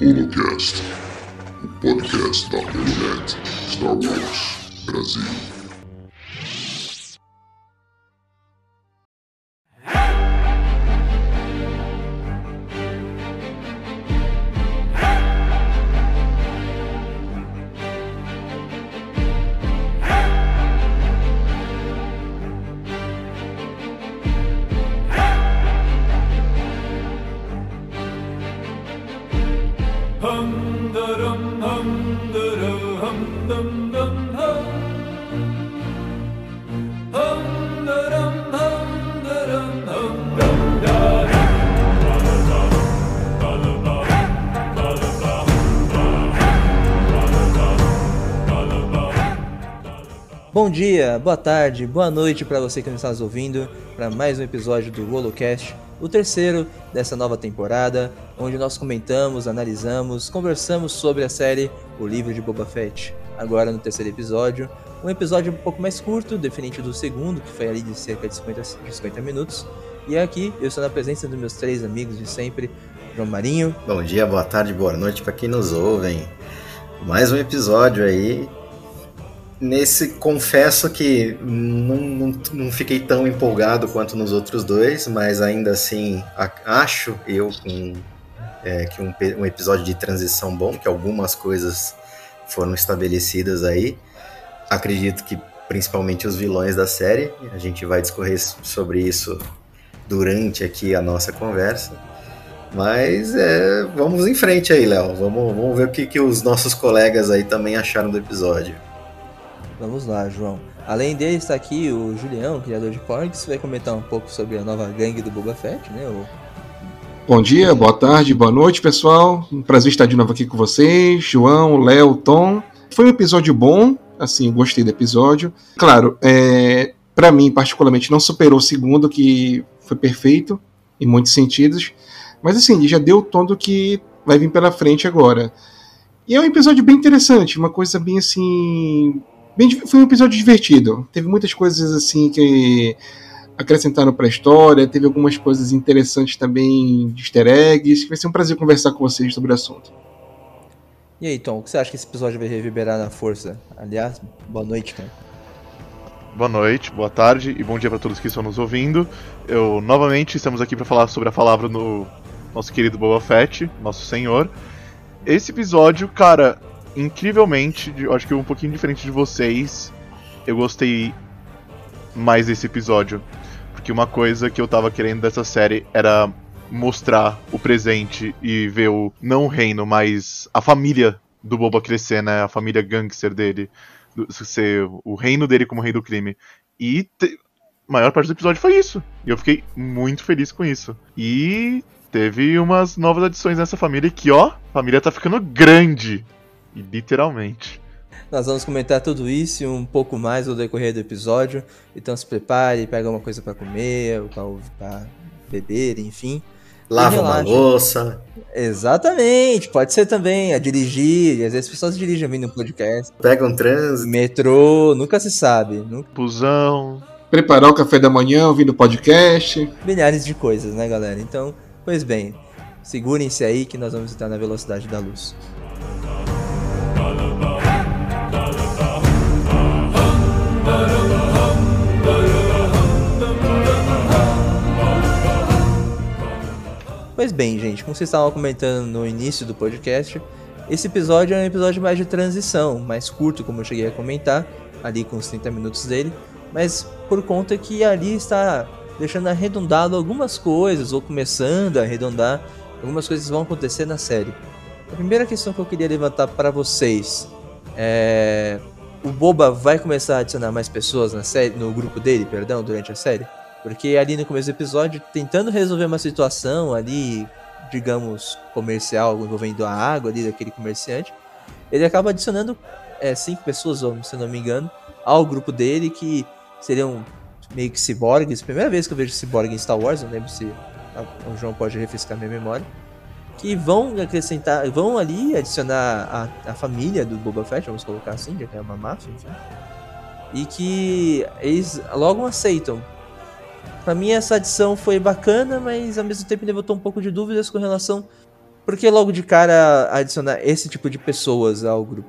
Holocast, o podcast da Holonet Star Wars Brasil. Dia, boa tarde, boa noite para você que nos está nos ouvindo para mais um episódio do Holocast, o terceiro dessa nova temporada, onde nós comentamos, analisamos, conversamos sobre a série O Livro de Boba Fett. Agora no terceiro episódio, um episódio um pouco mais curto, diferente do segundo, que foi ali de cerca de 50, de 50 minutos. E aqui eu estou na presença dos meus três amigos de sempre, João Marinho, Bom dia, boa tarde, boa noite para quem nos ouve. Mais um episódio aí. Nesse, confesso que não, não, não fiquei tão empolgado quanto nos outros dois, mas ainda assim acho eu um, é, que um, um episódio de transição bom, que algumas coisas foram estabelecidas aí. Acredito que principalmente os vilões da série, a gente vai discorrer sobre isso durante aqui a nossa conversa. Mas é, vamos em frente aí, Léo. Vamos, vamos ver o que, que os nossos colegas aí também acharam do episódio. Vamos lá, João. Além dele está aqui o Julião, criador de Porgs, vai comentar um pouco sobre a nova gangue do Boba Fett, né? O Bom dia, boa tarde, boa noite, pessoal. Um prazer estar de novo aqui com vocês, João, Léo, Tom. Foi um episódio bom, assim, gostei do episódio. Claro, é, para mim, particularmente, não superou o segundo, que foi perfeito em muitos sentidos. Mas, assim, já deu o tom do que vai vir pela frente agora. E é um episódio bem interessante, uma coisa bem assim. Bem, foi um episódio divertido. Teve muitas coisas assim que acrescentaram para a história, teve algumas coisas interessantes também de easter eggs. Vai ser um prazer conversar com vocês sobre o assunto. E aí, Tom, o que você acha que esse episódio vai reverberar na força? Aliás, boa noite, cara. Boa noite, boa tarde e bom dia para todos que estão nos ouvindo. Eu novamente estamos aqui para falar sobre a palavra do nosso querido Boba Fett, nosso senhor. Esse episódio, cara, incrivelmente, acho que um pouquinho diferente de vocês, eu gostei mais desse episódio, porque uma coisa que eu tava querendo dessa série era mostrar o presente e ver o não o reino, mas a família do Boba crescer, né? A família gangster dele do- ser o reino dele como rei do crime. E te- a maior parte do episódio foi isso. E eu fiquei muito feliz com isso. E teve umas novas adições nessa família que, ó, a família tá ficando grande. E literalmente. Nós vamos comentar tudo isso e um pouco mais no decorrer do episódio. Então se prepare, pega uma coisa pra comer, pra beber, enfim. Lava uma louça, Exatamente, pode ser também a dirigir. Às vezes as pessoas dirigem vindo um podcast. pega um trânsito. Metrô, nunca se sabe. Nunca... Pusão. Preparar o café da manhã, ouvindo o podcast. Milhares de coisas, né, galera? Então, pois bem, segurem-se aí que nós vamos estar na velocidade da luz. Pois bem, gente, como vocês estavam comentando no início do podcast, esse episódio é um episódio mais de transição, mais curto, como eu cheguei a comentar, ali com os 30 minutos dele, mas por conta que ali está deixando arredondado algumas coisas, ou começando a arredondar algumas coisas vão acontecer na série. A primeira questão que eu queria levantar para vocês é. O Boba vai começar a adicionar mais pessoas na série, no grupo dele, perdão, durante a série? Porque ali no começo do episódio, tentando resolver uma situação ali, digamos, comercial, envolvendo a água ali daquele comerciante, ele acaba adicionando é, cinco pessoas, se não me engano, ao grupo dele, que seriam meio que ciborgues. Primeira vez que eu vejo ciborgue em Star Wars, não lembro se o João pode refrescar minha memória. Que vão acrescentar, vão ali adicionar a, a família do Boba Fett, vamos colocar assim, já que é uma máfia, enfim. E que eles logo aceitam Pra mim essa adição foi bacana, mas ao mesmo tempo levantou um pouco de dúvidas com relação. Por que logo de cara adicionar esse tipo de pessoas ao grupo?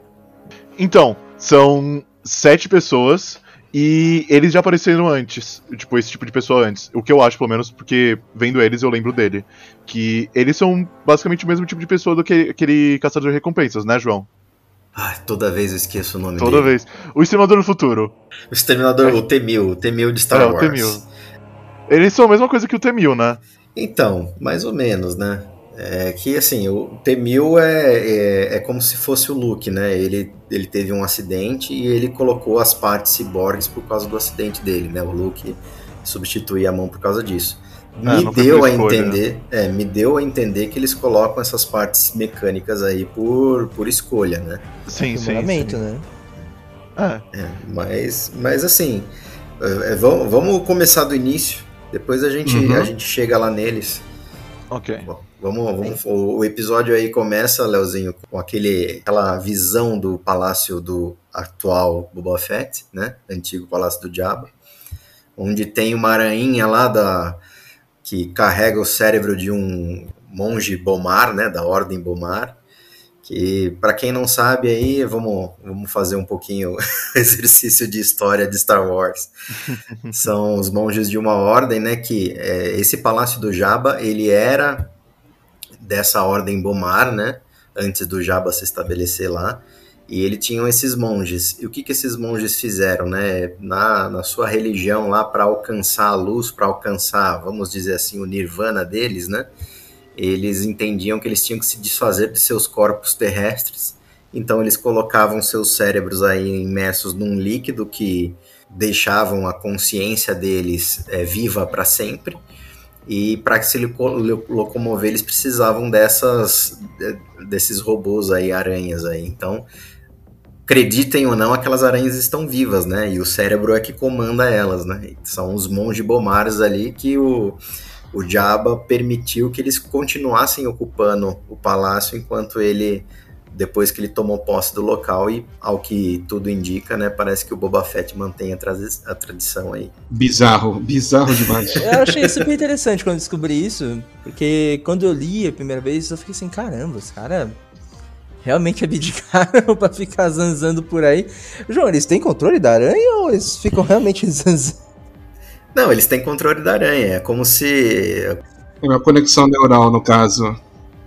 Então, são sete pessoas e eles já apareceram antes, tipo, esse tipo de pessoa antes. O que eu acho, pelo menos, porque vendo eles eu lembro dele. Que eles são basicamente o mesmo tipo de pessoa do que aquele caçador de recompensas, né, João? Ai, toda vez eu esqueço o nome Toda dele. vez. O Exterminador do Futuro. O Exterminador, o T-1000, o T-1000 de Star É, o Wars. T-1000. Eles são a mesma coisa que o T-1000, né? Então, mais ou menos, né? É que assim, o T-1000 é, é, é como se fosse o Luke, né? Ele, ele teve um acidente e ele colocou as partes ciborgues por causa do acidente dele, né? O Luke substituía a mão por causa disso. É, Me deu a escolha, entender, é, me deu a entender que eles colocam essas partes mecânicas aí por, por escolha, né? Sim, sim. Sim. né? É. É, mas, mas assim, é, é, vamos, vamos começar do início, depois a gente, Uhum. a gente chega lá neles. Ok. Bom, vamos, vamos, o, o episódio aí começa, Leozinho, com aquele, aquela visão do palácio do atual Boba Fett, né? Antigo palácio do Jabba, onde tem uma aranha lá da que carrega o cérebro de um monge Bomar, né? Da Ordem Bomar. Que, para quem não sabe aí, vamos, vamos fazer um pouquinho exercício de história de Star Wars. São os monges de uma ordem, né? Que é, esse palácio do Jabba, ele era dessa ordem Bomar, né? Antes do Jabba se estabelecer lá. E ele tinham esses monges. E o que, que esses monges fizeram, né? Na, na sua religião lá, para alcançar a luz, para alcançar, vamos dizer assim, o nirvana deles, né? Eles entendiam que eles tinham que se desfazer de seus corpos terrestres. Então eles colocavam seus cérebros aí imersos num líquido que deixavam a consciência deles é, viva para sempre. E para se loco- lo- locomover, eles precisavam dessas de- desses robôs aí, aranhas aí. Então, acreditem ou não, aquelas aranhas estão vivas, né? E o cérebro é que comanda elas, né? São os monge bomares ali que o, o Jabba permitiu que eles continuassem ocupando o palácio enquanto ele depois que ele tomou posse do local e ao que tudo indica, né, parece que o Boba Fett mantém a, tradi- a tradição aí. Bizarro, bizarro demais. Eu achei super interessante quando descobri isso, porque quando eu li a primeira vez, eu fiquei assim, caramba, os caras realmente abdicaram pra ficar zanzando por aí. João, eles têm controle da aranha ou eles ficam realmente zanzando? Não, eles têm controle da aranha, é como se É uma conexão neural, no caso.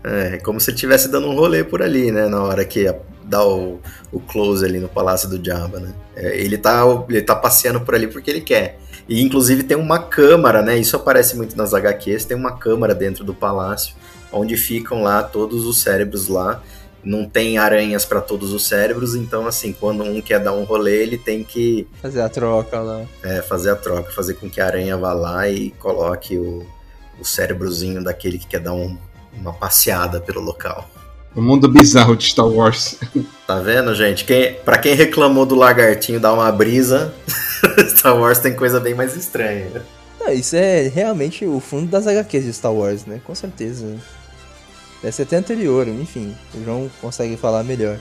é como se ele estivesse dando um rolê por ali, né, na hora que dá o, o close ali no palácio do Jabba, né? É, ele tá ele tá passeando por ali porque ele quer. E inclusive tem uma câmara, né? Isso aparece muito nas HQs, tem uma câmara dentro do palácio onde ficam lá todos os cérebros lá. Não tem aranhas para todos os cérebros, então assim, quando um quer dar um rolê, ele tem que Fazer a troca lá. é, fazer a troca, fazer com que a aranha vá lá e coloque o, o cérebrozinho daquele que quer dar um- uma passeada pelo local. O mundo bizarro de Star Wars. Tá vendo, gente? Quem, pra quem reclamou do lagartinho dar uma brisa, Star Wars tem coisa bem mais estranha. Não, isso é realmente o fundo das HQs de Star Wars, né? Com certeza. Deve ser até anterior, enfim. O João consegue falar melhor.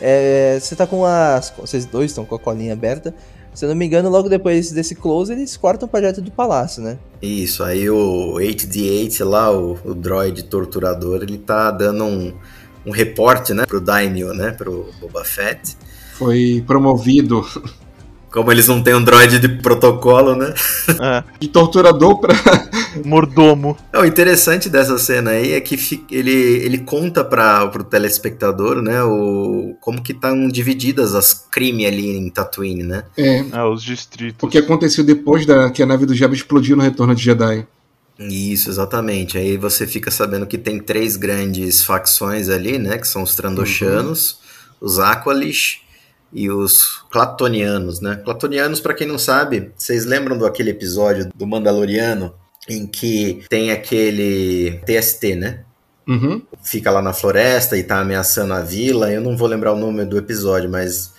É, você tá com as. Vocês dois estão com a colinha aberta. Se eu não me engano, logo depois desse close, eles cortam pra dentro do palácio, né? Isso, aí o 8D8 lá, o, o droid torturador, ele tá dando um, um reporte, né, pro Daimyo, né, pro Boba Fett. Foi promovido Como eles não têm um droid de protocolo, né? É. de torturador pra. Mordomo. É, O interessante dessa cena aí é que fi- ele, ele conta para o telespectador, né, o, como que estão divididas as crimes ali em Tatooine, né? É, É, os distritos. o que aconteceu depois da que a nave do Jabba explodiu no Retorno de Jedi. Isso, exatamente. Aí você fica sabendo que tem três grandes facções ali, né, que são os Trandoshanos, os Aqualish e os Clatonianos, né? Clatonianos, para quem não sabe, vocês lembram do aquele episódio do Mandaloriano em que tem aquele TST, né? Uhum. fica lá na floresta e tá ameaçando a vila. Eu não vou lembrar o nome do episódio, mas,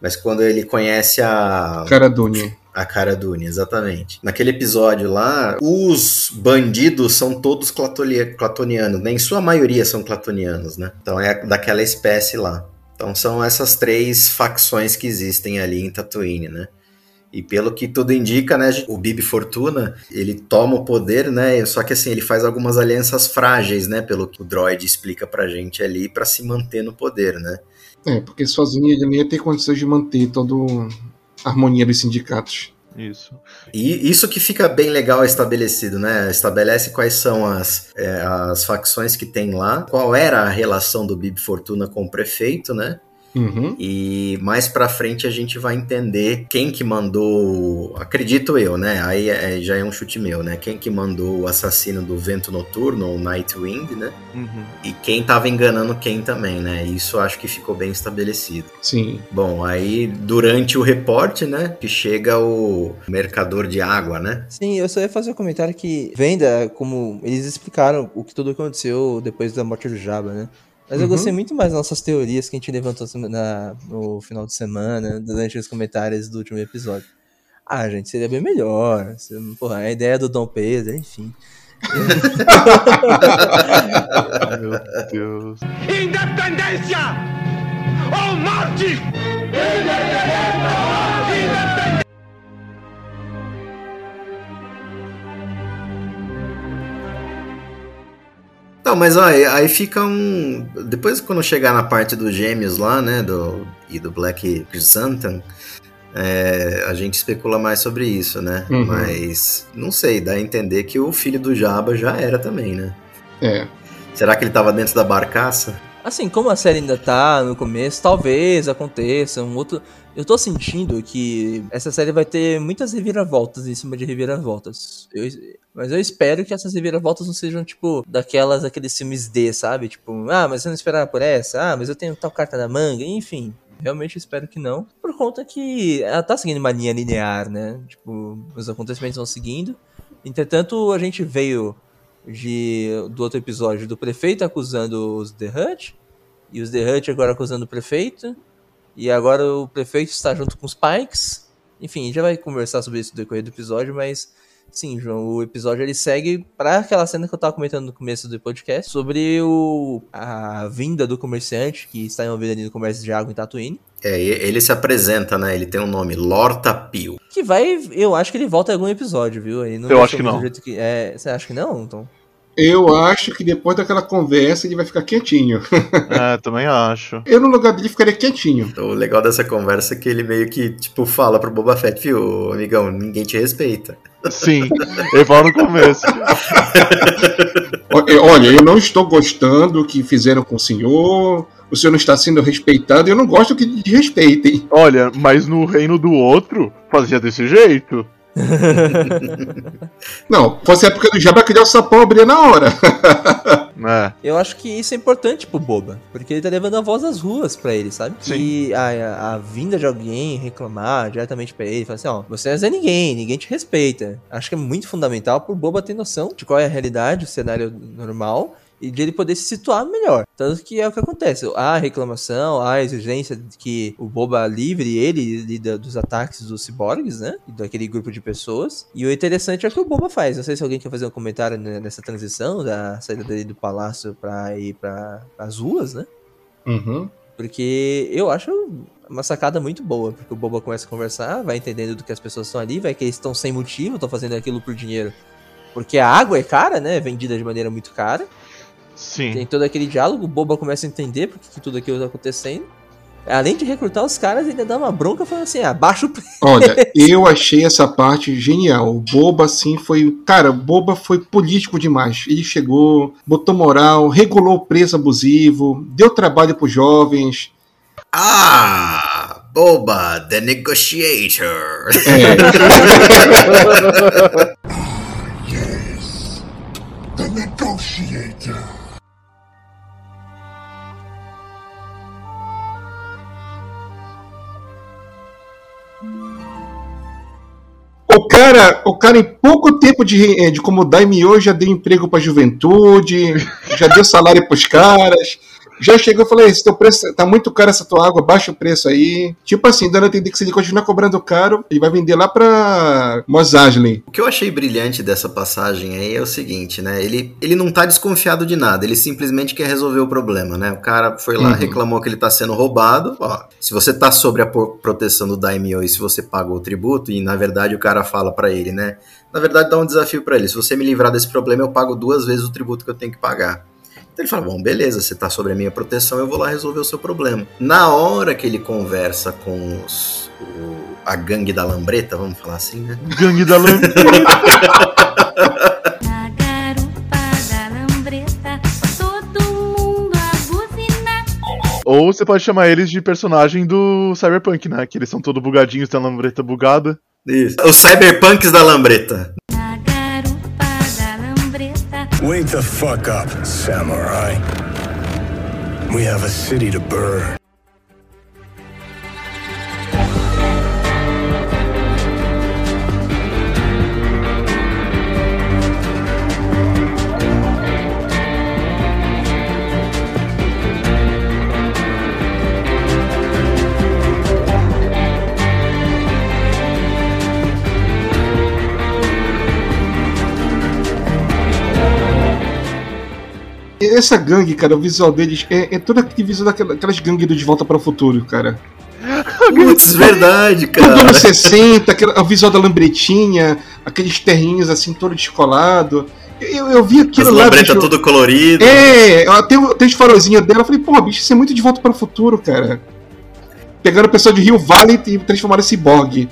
mas quando ele conhece a. Cara Dune. A Cara Dune, exatamente. Naquele episódio lá, os bandidos são todos clatolia- clatonianos, né? Em sua maioria são clatonianos, né? Então é daquela espécie lá. Então são essas três facções que existem ali em Tatooine, né? E pelo que tudo indica, né, o Bibi Fortuna, ele toma o poder, né, só que assim, ele faz algumas alianças frágeis, né, pelo que o droid explica pra gente ali, pra se manter no poder, né. É, porque sozinho ele não ia ter condições de manter toda a harmonia dos sindicatos. Isso. E isso que fica bem legal estabelecido, né? Estabelece quais são as, é, as facções que tem lá, qual era a relação do Bibi Fortuna com o prefeito, né? Uhum. E mais pra frente a gente vai entender quem que mandou, acredito eu, né? Aí é- já é um chute meu, né? Quem que mandou o assassino do Vento Noturno, o Nightwing, né? Uhum. E quem tava enganando quem também, né? Isso acho que ficou bem estabelecido. Sim. Bom, aí durante o reporte, né? Que chega o mercador de água, né? Sim, eu só ia fazer um comentário que venda, como eles explicaram o que tudo aconteceu depois da morte do Jabba, né? Mas eu Uhum. gostei muito mais das nossas teorias que a gente levantou na- no final de semana, durante os comentários do último episódio. Ah, gente, seria bem melhor. Porra, a ideia do Dom Pedro, enfim. Meu Deus. Independência ou morte! Não, mas ó, aí fica um. Depois, quando chegar na parte dos gêmeos lá, né? Do, e do Black Chrysanthemum, é, a gente especula mais sobre isso, né? Uhum. Mas não sei, dá a entender que o filho do Jabba já era também, né? É. Será que ele tava dentro da barcaça? Assim, como a série ainda tá no começo, talvez aconteça um outro. Eu tô sentindo que essa série vai ter muitas reviravoltas em cima de reviravoltas. Eu- mas eu espero que essas reviravoltas não sejam, tipo, daquelas, aqueles filmes D, sabe? Tipo, ah, mas eu não esperava por essa, ah, mas eu tenho tal carta na manga, enfim. Realmente espero que não. Por conta que ela tá seguindo uma linha linear, né? Tipo, os acontecimentos vão seguindo. Entretanto, a gente veio de, do outro episódio do prefeito acusando os The Hutt. E os The Hutt agora acusando o prefeito. E agora o prefeito está junto com os Pikes. Enfim, já vai conversar sobre isso no decorrer do episódio, mas sim, João, o episódio ele segue para aquela cena que eu tava comentando no começo do podcast sobre o, a vinda do comerciante que está envolvido ali no comércio de água em Tatooine. É, ele se apresenta, né? Ele tem um nome, Lorta Pio. Que vai, eu acho que ele volta em algum episódio, viu? Ele não Eu deixou acho que não. do jeito que- é, você acha que não, Tom? Eu acho que depois daquela conversa ele vai ficar quietinho. É, também acho. Eu, no lugar dele, ficaria quietinho. O legal dessa conversa é que ele meio que, tipo, fala pro Boba Fett, viu, amigão, ninguém te respeita. Sim, ele fala no começo. Olha, eu não estou gostando do que fizeram com o senhor. O senhor não está sendo respeitado. Eu não gosto que te respeitem. Olha, mas no reino do outro, fazia desse jeito. Não, fosse a época do Jabba criar o sapão abria na hora. É, Eu acho que isso é importante pro Boba, porque ele tá levando a voz às ruas pra ele, sabe? Sim. E a, a, a vinda de alguém reclamar diretamente pra ele, falar assim, ó, você não é ninguém, ninguém te respeita. Acho que é muito fundamental pro Boba ter noção de qual é a realidade, o cenário normal, e de ele poder se situar melhor. Tanto que é o que acontece. Há a reclamação, há a exigência de que o Boba livre ele lida dos ataques dos ciborgues, né? Daquele grupo de pessoas. E o interessante é o que o Boba faz. Não sei se alguém quer fazer um comentário nessa transição da saída dele do palácio pra ir para as ruas, né? Uhum. Porque eu acho uma sacada muito boa, porque o Boba começa a conversar, vai entendendo do que as pessoas estão ali, vai que eles estão sem motivo, estão fazendo aquilo por dinheiro. Porque a água é cara, né? É vendida de maneira muito cara. Sim. Tem todo aquele diálogo, o Boba começa a entender porque que tudo aquilo tá acontecendo. Além de recrutar os caras, ainda dá uma bronca falando assim, abaixa o preço. Olha, eu achei essa parte genial. O Boba, assim, foi. Cara, o Boba foi político demais. Ele chegou, botou moral, regulou o preço abusivo, deu trabalho pros jovens. Ah, Boba, the negotiator. É, o cara, o cara em pouco tempo de, de como daimyo já deu emprego pra juventude, já deu salário pros caras, Já chegou e falou: esse teu preço tá muito caro essa tua água, baixa o preço aí. Tipo assim, dando a entender que se ele continuar cobrando caro, ele vai vender lá pra Mos Eisley. O que eu achei brilhante dessa passagem aí é o seguinte, né? Ele, ele não tá desconfiado de nada, ele simplesmente quer resolver o problema, né? O cara foi lá, Uhum. reclamou que ele tá sendo roubado. Ó, se você tá sobre a proteção do Daimyo e se você pagou o tributo, e na verdade o cara fala pra ele, né? Na verdade dá um desafio pra ele. Se você me livrar desse problema, eu pago duas vezes o tributo que eu tenho que pagar. Então ele fala: Bom, beleza, você tá sobre a minha proteção, eu vou lá resolver o seu problema. Na hora que ele conversa com os, o- a gangue da lambreta, vamos falar assim, né? Gangue da Lã. Na garupa da lambreta. Ou você pode chamar eles de personagem do Cyberpunk, né? Que eles são todos bugadinhos, tem a lambreta bugada. Isso. Os cyberpunks da lambreta. Wake the fuck up, samurai. We have a city to burn. Essa gangue, cara, o visual deles é, é todo aquele visual daquela- daquelas gangues do De Volta para o Futuro, cara. Putz, verdade, Tudo cara. anos 60, aquele, o visual da lambretinha, aqueles terrinhos assim, todo descolado. Eu, eu vi As aquilo lá. lambreta bicho, tudo colorido. É, tem, o- tem os farolzinhos dela. Eu falei, pô, bicho, isso é muito de volta para o futuro, cara. Pegaram o pessoal de Rio Valley e transformaram em ciborgue.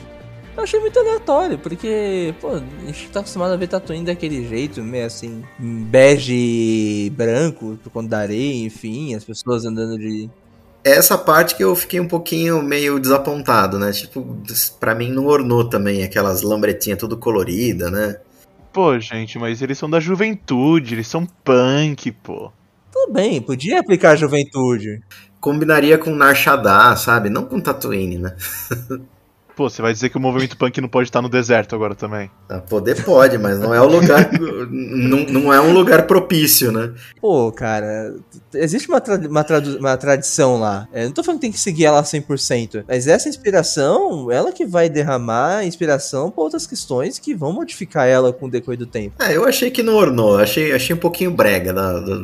Eu achei muito aleatório, porque, pô, a gente tá acostumado a ver Tatooine daquele jeito, meio assim, bege e branco, por conta da areia, enfim, as pessoas andando de. Essa parte que eu fiquei um pouquinho meio desapontado, né? Tipo, pra mim não ornou também aquelas lambretinhas tudo colorida, né? Pô, gente, mas eles são da juventude, eles são punk, pô. Tudo bem, podia aplicar a juventude. Combinaria com Nar Shaddaa, sabe? Não com Tatooine, né? Pô, você vai dizer que o movimento punk não pode estar no deserto agora também. Ah, Poder pode, mas não é o lugar. não, não é um lugar propício, né? Pô, cara, existe uma, tra- uma, uma tradição lá. É, não tô falando que tem que seguir ela 100%, mas essa inspiração, ela que vai derramar inspiração pra outras questões que vão modificar ela com o decorrer do tempo. É, eu achei que não ornou, achei, achei um pouquinho brega,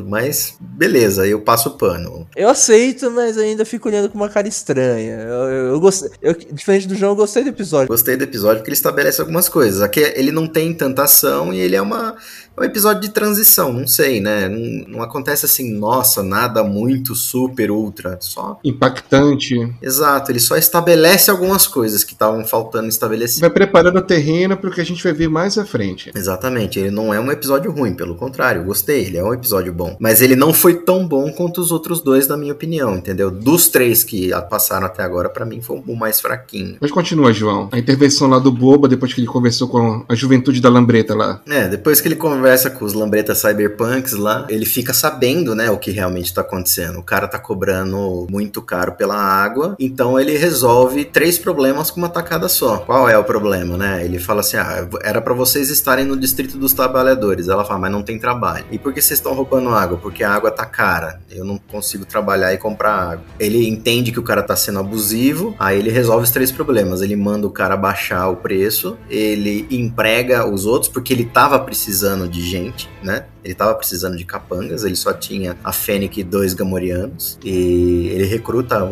mas beleza, eu passo o pano. Eu aceito, mas ainda fico olhando com uma cara estranha. Eu, eu, eu gostei. eu- diferente do João, eu gostei do episódio. Gostei do episódio porque ele estabelece algumas coisas. Aqui ele não tem tanta ação e ele é uma é um episódio de transição, não sei, né? Não, não acontece assim, nossa, nada muito super ultra, só Impactante. Exato, ele só estabelece algumas coisas que estavam faltando estabelecer. Vai preparando o terreno para o que a gente vai ver mais à frente. Exatamente, ele não é um episódio ruim, pelo contrário, gostei, ele é um episódio bom. Mas ele não foi tão bom quanto os outros dois, na minha opinião, entendeu? Dos três que passaram até agora, pra mim foi o mais fraquinho. Mas continua, João. A intervenção lá do Boba, depois que ele conversou com a juventude da Lambreta lá. É, depois que ele conversa com os lambretas cyberpunks lá, ele fica sabendo, né, o que realmente tá acontecendo. O cara tá cobrando muito caro pela água, então ele resolve três problemas com uma tacada só. Qual é o problema, né? Ele fala assim: ah, era pra vocês estarem no distrito dos trabalhadores. Ela fala, mas não tem trabalho. E por que vocês estão roubando água? Porque a água tá cara. Eu não consigo trabalhar e comprar água. Ele entende que o cara tá sendo abusivo, aí ele resolve os três problemas. Ele manda o cara baixar o preço, ele emprega os outros, porque ele tava precisando de gente, né? Ele tava precisando de capangas, ele só tinha a Fennec e dois gamorianos. E ele recruta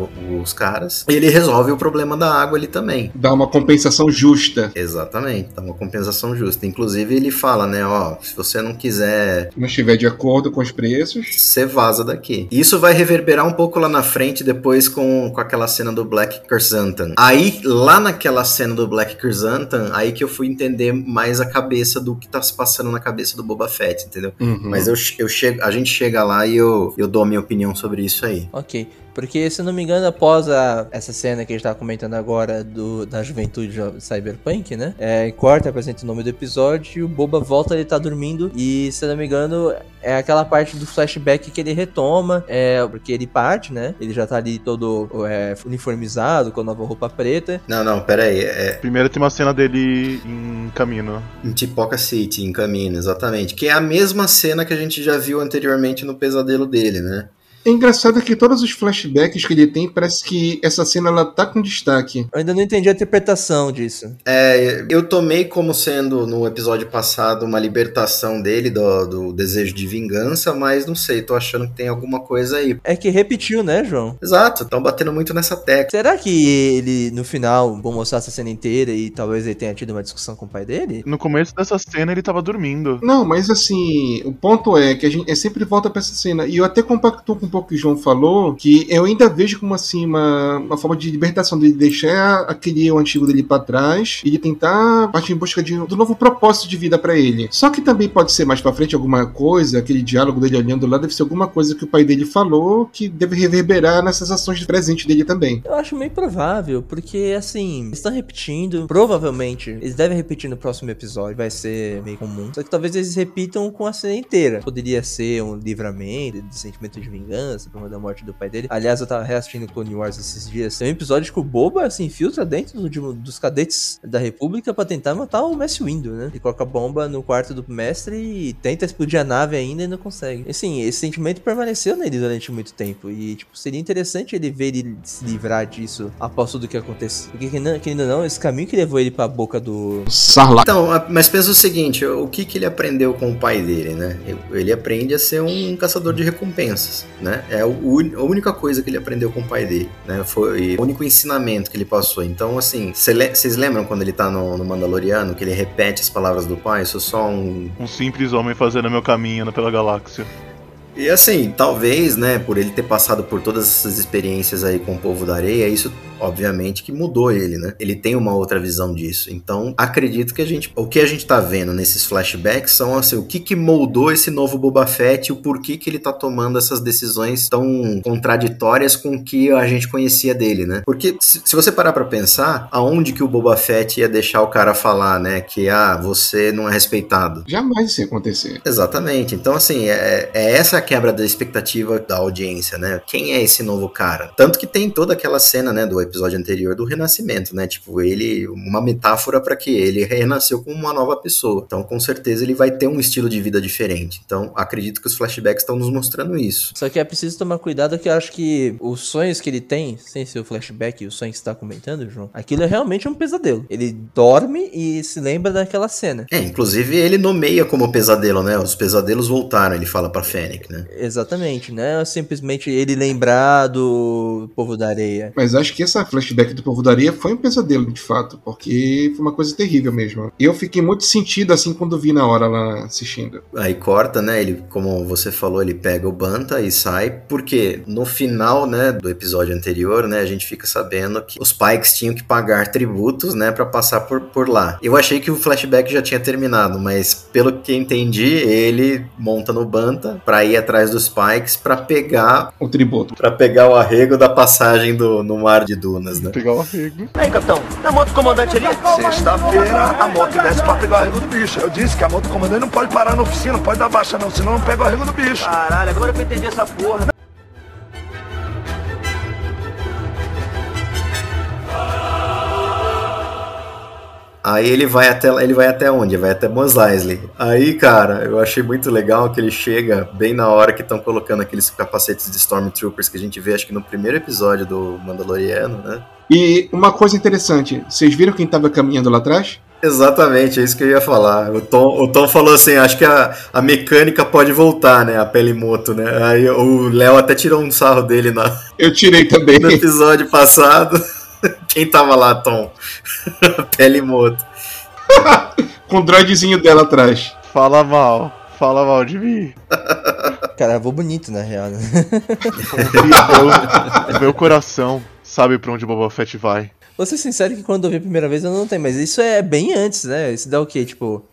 os caras. E ele resolve o problema da água ali também. Dá uma compensação justa. Exatamente, dá uma compensação justa. Inclusive ele fala, né, ó, se você não quiser, Se não estiver de acordo com os preços. você vaza daqui. Isso vai reverberar um pouco lá na frente depois com, com aquela cena do Black Chrysanthemum. Aí, lá naquela cena do Black Chrysanthemum, aí que eu fui entender mais a cabeça do que tá se passando na cabeça do Boba Fett, entendeu? Uhum. Mas eu, eu chego, a gente chega lá e eu, eu dou a minha opinião sobre isso aí. Ok. Porque, se não me engano, após a- essa cena que a gente tava comentando agora do, da juventude cyberpunk, né? É, corta, apresenta o nome do episódio e o Boba volta, ele tá dormindo. E, se eu não me engano, é aquela parte do flashback que ele retoma. É, porque ele parte, né? Ele já tá ali todo é, uniformizado, com a nova roupa preta. Não, não, pera aí. É Primeiro tem uma cena dele em caminho. em Tipoca City, em Camino, exatamente. Que é a mesma cena que a gente já viu anteriormente no pesadelo dele, né? É engraçado que todos os flashbacks que ele tem, parece que essa cena ela tá com destaque. Eu ainda não entendi a interpretação disso. É, eu tomei como sendo no episódio passado uma libertação dele do, do desejo de vingança, mas não sei, tô achando que tem alguma coisa aí. É que repetiu, né, João? Exato, estão batendo muito nessa tecla. Será que ele, no final, vão mostrar essa cena inteira e talvez ele tenha tido uma discussão com o pai dele? No começo dessa cena ele tava dormindo. Não, mas assim, o ponto é que a gente é sempre volta pra essa cena. E eu até compacto com pouco que o João falou, que eu ainda vejo como assim uma, uma forma de libertação dele deixar aquele eu antigo dele pra trás e de tentar partir em busca de, do novo propósito de vida pra ele. Só que também pode ser mais pra frente alguma coisa, aquele diálogo dele olhando lá, deve ser alguma coisa que o pai dele falou que deve reverberar nessas ações de presente dele também. Eu acho meio provável, porque assim, eles estão repetindo. Provavelmente, eles devem repetir no próximo episódio, vai ser meio comum. Só que talvez eles repitam com a cena inteira. Poderia ser um livramento, de sentimento de vingança, por conta da morte do pai dele. Aliás, eu tava reassistindo Clone Wars esses dias. Tem um episódio que o Boba se infiltra dentro do- de um- dos cadetes da República pra tentar matar o Mestre Windu, né? Ele coloca a bomba no quarto do mestre e tenta explodir a nave ainda e não consegue. Assim, esse sentimento permaneceu nele durante muito tempo. E, tipo, seria interessante ele ver ele se livrar disso após tudo que aconteceu. Porque, querendo ou não, esse caminho que levou ele pra boca do. Sarlacc. Então, mas pensa o seguinte, o que, que ele aprendeu com o pai dele, né? Ele aprende a ser um caçador de recompensas, né? É o uni- a única coisa que ele aprendeu com o pai dele, né? Foi o único ensinamento que ele passou. Então, assim, vocês lembram quando ele tá no, no Mandaloriano, que ele repete as palavras do pai? Isso é só um, Um simples homem fazendo meu caminho pela galáxia. E assim, talvez, né, por ele ter passado por todas essas experiências aí com o povo da areia, isso obviamente que mudou ele, né? Ele tem uma outra visão disso. Então, acredito que a gente, o que a gente tá vendo nesses flashbacks são assim, o que que moldou esse novo Boba Fett e o porquê que ele tá tomando essas decisões tão contraditórias com o que a gente conhecia dele, né? Porque se, você parar pra pensar, aonde que o Boba Fett ia deixar o cara falar, né, que ah, você não é respeitado. Jamais isso ia acontecer. Exatamente. Então, assim, é, é essa a quebra da expectativa da audiência, né? Quem é esse novo cara? Tanto que tem toda aquela cena, né, do episódio anterior do renascimento, né? Tipo, ele, uma metáfora para que ele renasceu como uma nova pessoa. Então, com certeza, ele vai ter um estilo de vida diferente. Então, acredito que os flashbacks estão nos mostrando isso. Só que é preciso tomar cuidado que eu acho que os sonhos que ele tem, sem ser o flashback e os sonhos que você tá comentando, João, aquilo é realmente um pesadelo. Ele dorme e se lembra daquela cena. É, inclusive ele nomeia como pesadelo, né? Os pesadelos voltaram, ele fala pra Fennec, né? Exatamente, né? Simplesmente ele lembrar do povo da areia. Mas acho que essa flashback do Povo da Areia foi um pesadelo, de fato, porque foi uma coisa terrível mesmo. Eu fiquei muito sentido assim quando vi na hora lá assistindo. Aí corta, né? Ele, como você falou, ele pega o Banta e sai, porque no final, né, do episódio anterior, né, a gente fica sabendo que os Pikes tinham que pagar tributos, né, para passar por, por lá. Eu achei que o flashback já tinha terminado, mas pelo que entendi, ele monta no Banta pra ir atrás dos Pikes pra pegar O tributo. para pegar o arrego da passagem do no mar de dunas, né? Pegar o arrego. Aí, capitão, na moto do comandante ali? Sexta-feira a moto desce pra pegar o arrego do bicho. Eu disse que a moto do comandante não pode parar na oficina, não pode dar baixa não, senão não pega o arrego do bicho. Caralho, agora que eu entendi essa porra. Aí ele vai até ele vai até onde? Vai até Mos Eisley. Aí, cara, eu achei muito legal que ele chega bem na hora que estão colocando aqueles capacetes de Stormtroopers que a gente vê acho que no primeiro episódio do Mandaloriano, né? E uma coisa interessante, vocês viram quem tava caminhando lá atrás? Exatamente, é isso que eu ia falar. O Tom, o Tom falou assim, acho que a, a mecânica pode voltar, né? A Pelimoto, né? Aí o Léo até tirou um sarro dele na, Eu tirei também. no episódio passado. Quem tava lá, Tom? A Pelimoto. Com o droidzinho dela atrás. Fala mal. Fala mal de mim. Cara, vou bonito, na real, né? Meu, meu coração sabe pra onde o Boba Fett vai. Vou ser sincero que quando eu vi a primeira vez eu não tenho, mas isso é bem antes, né? Isso dá o quê? Tipo,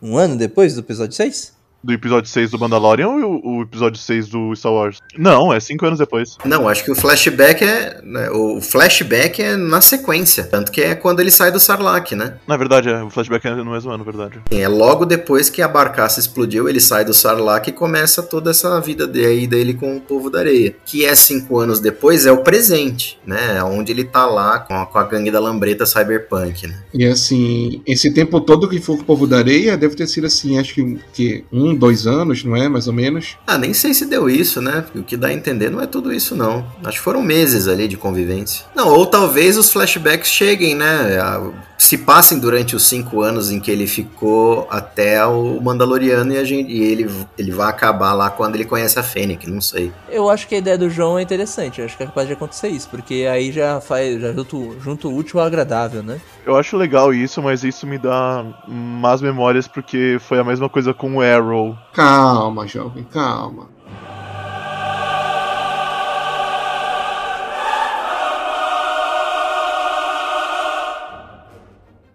um ano depois do episódio 6? Do episódio 6 do Mandalorian ou o, o episódio 6 do Star Wars? Não, é 5 anos depois. Não, acho que o flashback é. né, O flashback é na sequência. Tanto que é quando ele sai do Sarlacc, né? Na verdade, é, o flashback é no mesmo ano, verdade. É logo depois que a barcaça explodiu, ele sai do Sarlacc e começa toda essa vida de, aí dele com o povo da areia. Que é cinco anos depois, é o presente, né? Onde ele tá lá com a, com a gangue da lambreta cyberpunk, né? E assim, esse tempo todo que foi com o povo da areia deve ter sido assim, acho que, que um um, dois anos, não é? Mais ou menos. Ah, nem sei se deu isso, né? O que dá a entender não é tudo isso, não. Acho que foram meses ali de convivência. Não, ou talvez os flashbacks cheguem, né? Se passem durante os cinco anos em que ele ficou até o Mandaloriano e, a gente, e ele, ele vai acabar lá quando ele conhece a Fennec, não sei. Eu acho que a ideia do João é interessante, acho que é capaz de acontecer isso, porque aí já faz, já junto, junto o útil ao agradável, né? Eu acho legal isso, mas isso me dá más memórias porque foi a mesma coisa com o Arrow. Calma, jovem, calma.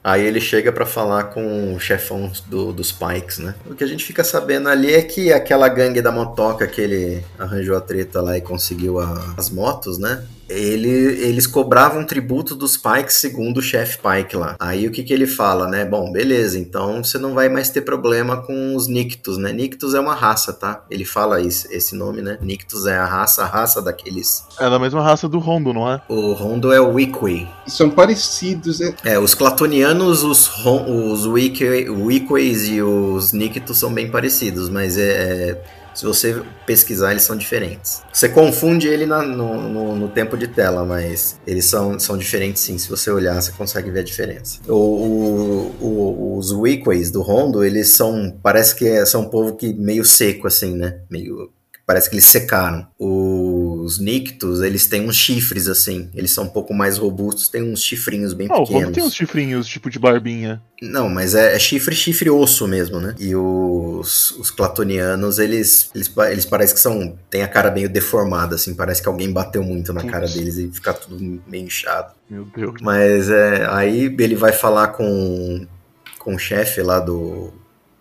Aí ele chega pra falar com o chefão do- dos Pikes, né? O que a gente fica sabendo ali é que aquela gangue da motoca que ele arranjou a treta lá e conseguiu a- as motos, né? Ele, eles cobravam tributo dos Pikes segundo o chefe Pike lá. Aí o que, que ele fala, né? Bom, beleza, então você não vai mais ter problema com os Nictus, né? Nictus é uma raça, tá? Ele fala isso, esse nome, né? Nictus é a raça, a raça daqueles. É da mesma raça do Rondo, não é? O Rondo é o Wikwi. São parecidos, é. É, os Clatonianos, os, Ron- os e os Nictus são bem parecidos, mas é, é- se você pesquisar, eles são diferentes. Você confunde ele na- no, no- no tempo de tela, mas eles são, são diferentes sim. Se você olhar, você consegue ver a diferença. O- o- o- os Wikways do Rondo, eles são. Parece que é- são um povo que meio seco, assim, né? Meio. Parece que eles secaram. Os Nictus, eles têm uns chifres, assim. Eles são um pouco mais robustos, têm uns chifrinhos bem Ah, o pequenos. Rondo tem uns chifrinhos, tipo de barbinha. Não, mas é, é chifre, chifre osso mesmo, né? E os, os clatonianos, eles, eles, eles parecem que são. tem a cara meio deformada, assim, parece que alguém bateu muito na cara Putz. deles e fica tudo meio inchado. Meu Deus. Mas é, aí ele vai falar com, com o chefe lá do,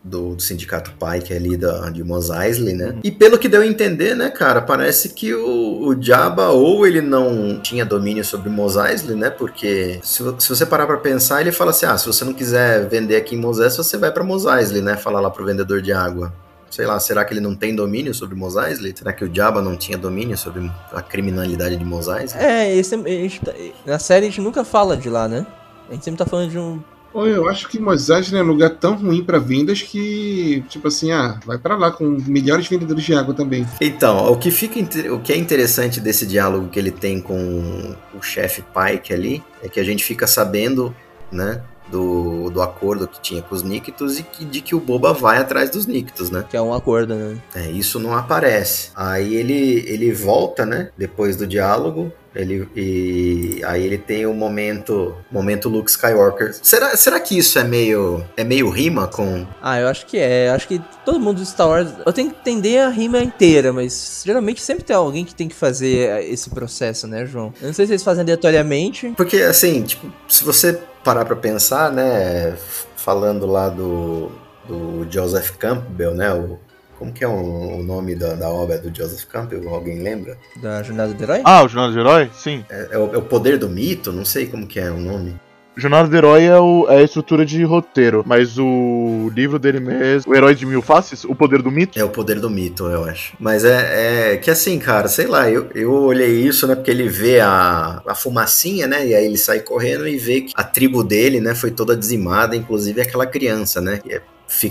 do, do sindicato Pike ali da, de Mos Eisley, né? E pelo que deu a entender, né, cara, parece que o, o Jabba ou ele não tinha domínio sobre Mos Eisley, né? Porque se, se você parar pra pensar, ele fala assim, ah, se você não quiser vender aqui em Mos Eisley, você vai pra Mos Eisley, né? Falar lá pro vendedor de água. Sei lá, será que ele não tem domínio sobre Mos Eisley? Será que o Jabba não tinha domínio sobre a criminalidade de Mos Eisley? É, esse, a gente tá- na série a gente nunca fala de lá, né? A gente sempre tá falando de um. Eu acho que Mosaic é um lugar tão ruim pra vendas que, tipo assim, ah, vai pra lá com melhores vendedores de água também. Então, o que, fica, o que é interessante desse diálogo que ele tem com o chefe Pike ali é que a gente fica sabendo, né, do, do acordo que tinha com os Nictus e que, de que o Boba vai atrás dos Nictus, né? que é um acordo, né? É, isso não aparece. Aí ele, ele volta, né, depois do diálogo. Ele, e aí ele tem o momento momento Luke Skywalker. Será, será que isso é meio é meio rima com Ah, eu acho que é. Eu acho que todo mundo do Star Wars. Eu tenho que entender a rima inteira, mas geralmente sempre tem alguém que tem que fazer esse processo, né, João? Eu não sei se eles fazem aleatoriamente. Porque, assim, tipo, se você parar pra pensar, né, falando lá do, do Joseph Campbell, né, o, como que é o, o nome da, da obra do Joseph Campbell? Alguém lembra? Da Jornada do Herói? Ah, o Jornada do Herói? Sim. É, é o, é o Poder do Mito? Não sei como que é o nome. Jornada do Herói é, o- é a estrutura de roteiro, mas o livro dele mesmo, O Herói de Mil Faces, O Poder do Mito, É o Poder do Mito, eu acho. Mas é, é que assim, cara, sei lá, eu, eu olhei isso, né, porque ele vê a, a fumacinha, né, e aí ele sai correndo e vê que a tribo dele, né, foi toda dizimada, inclusive aquela criança, né, e é-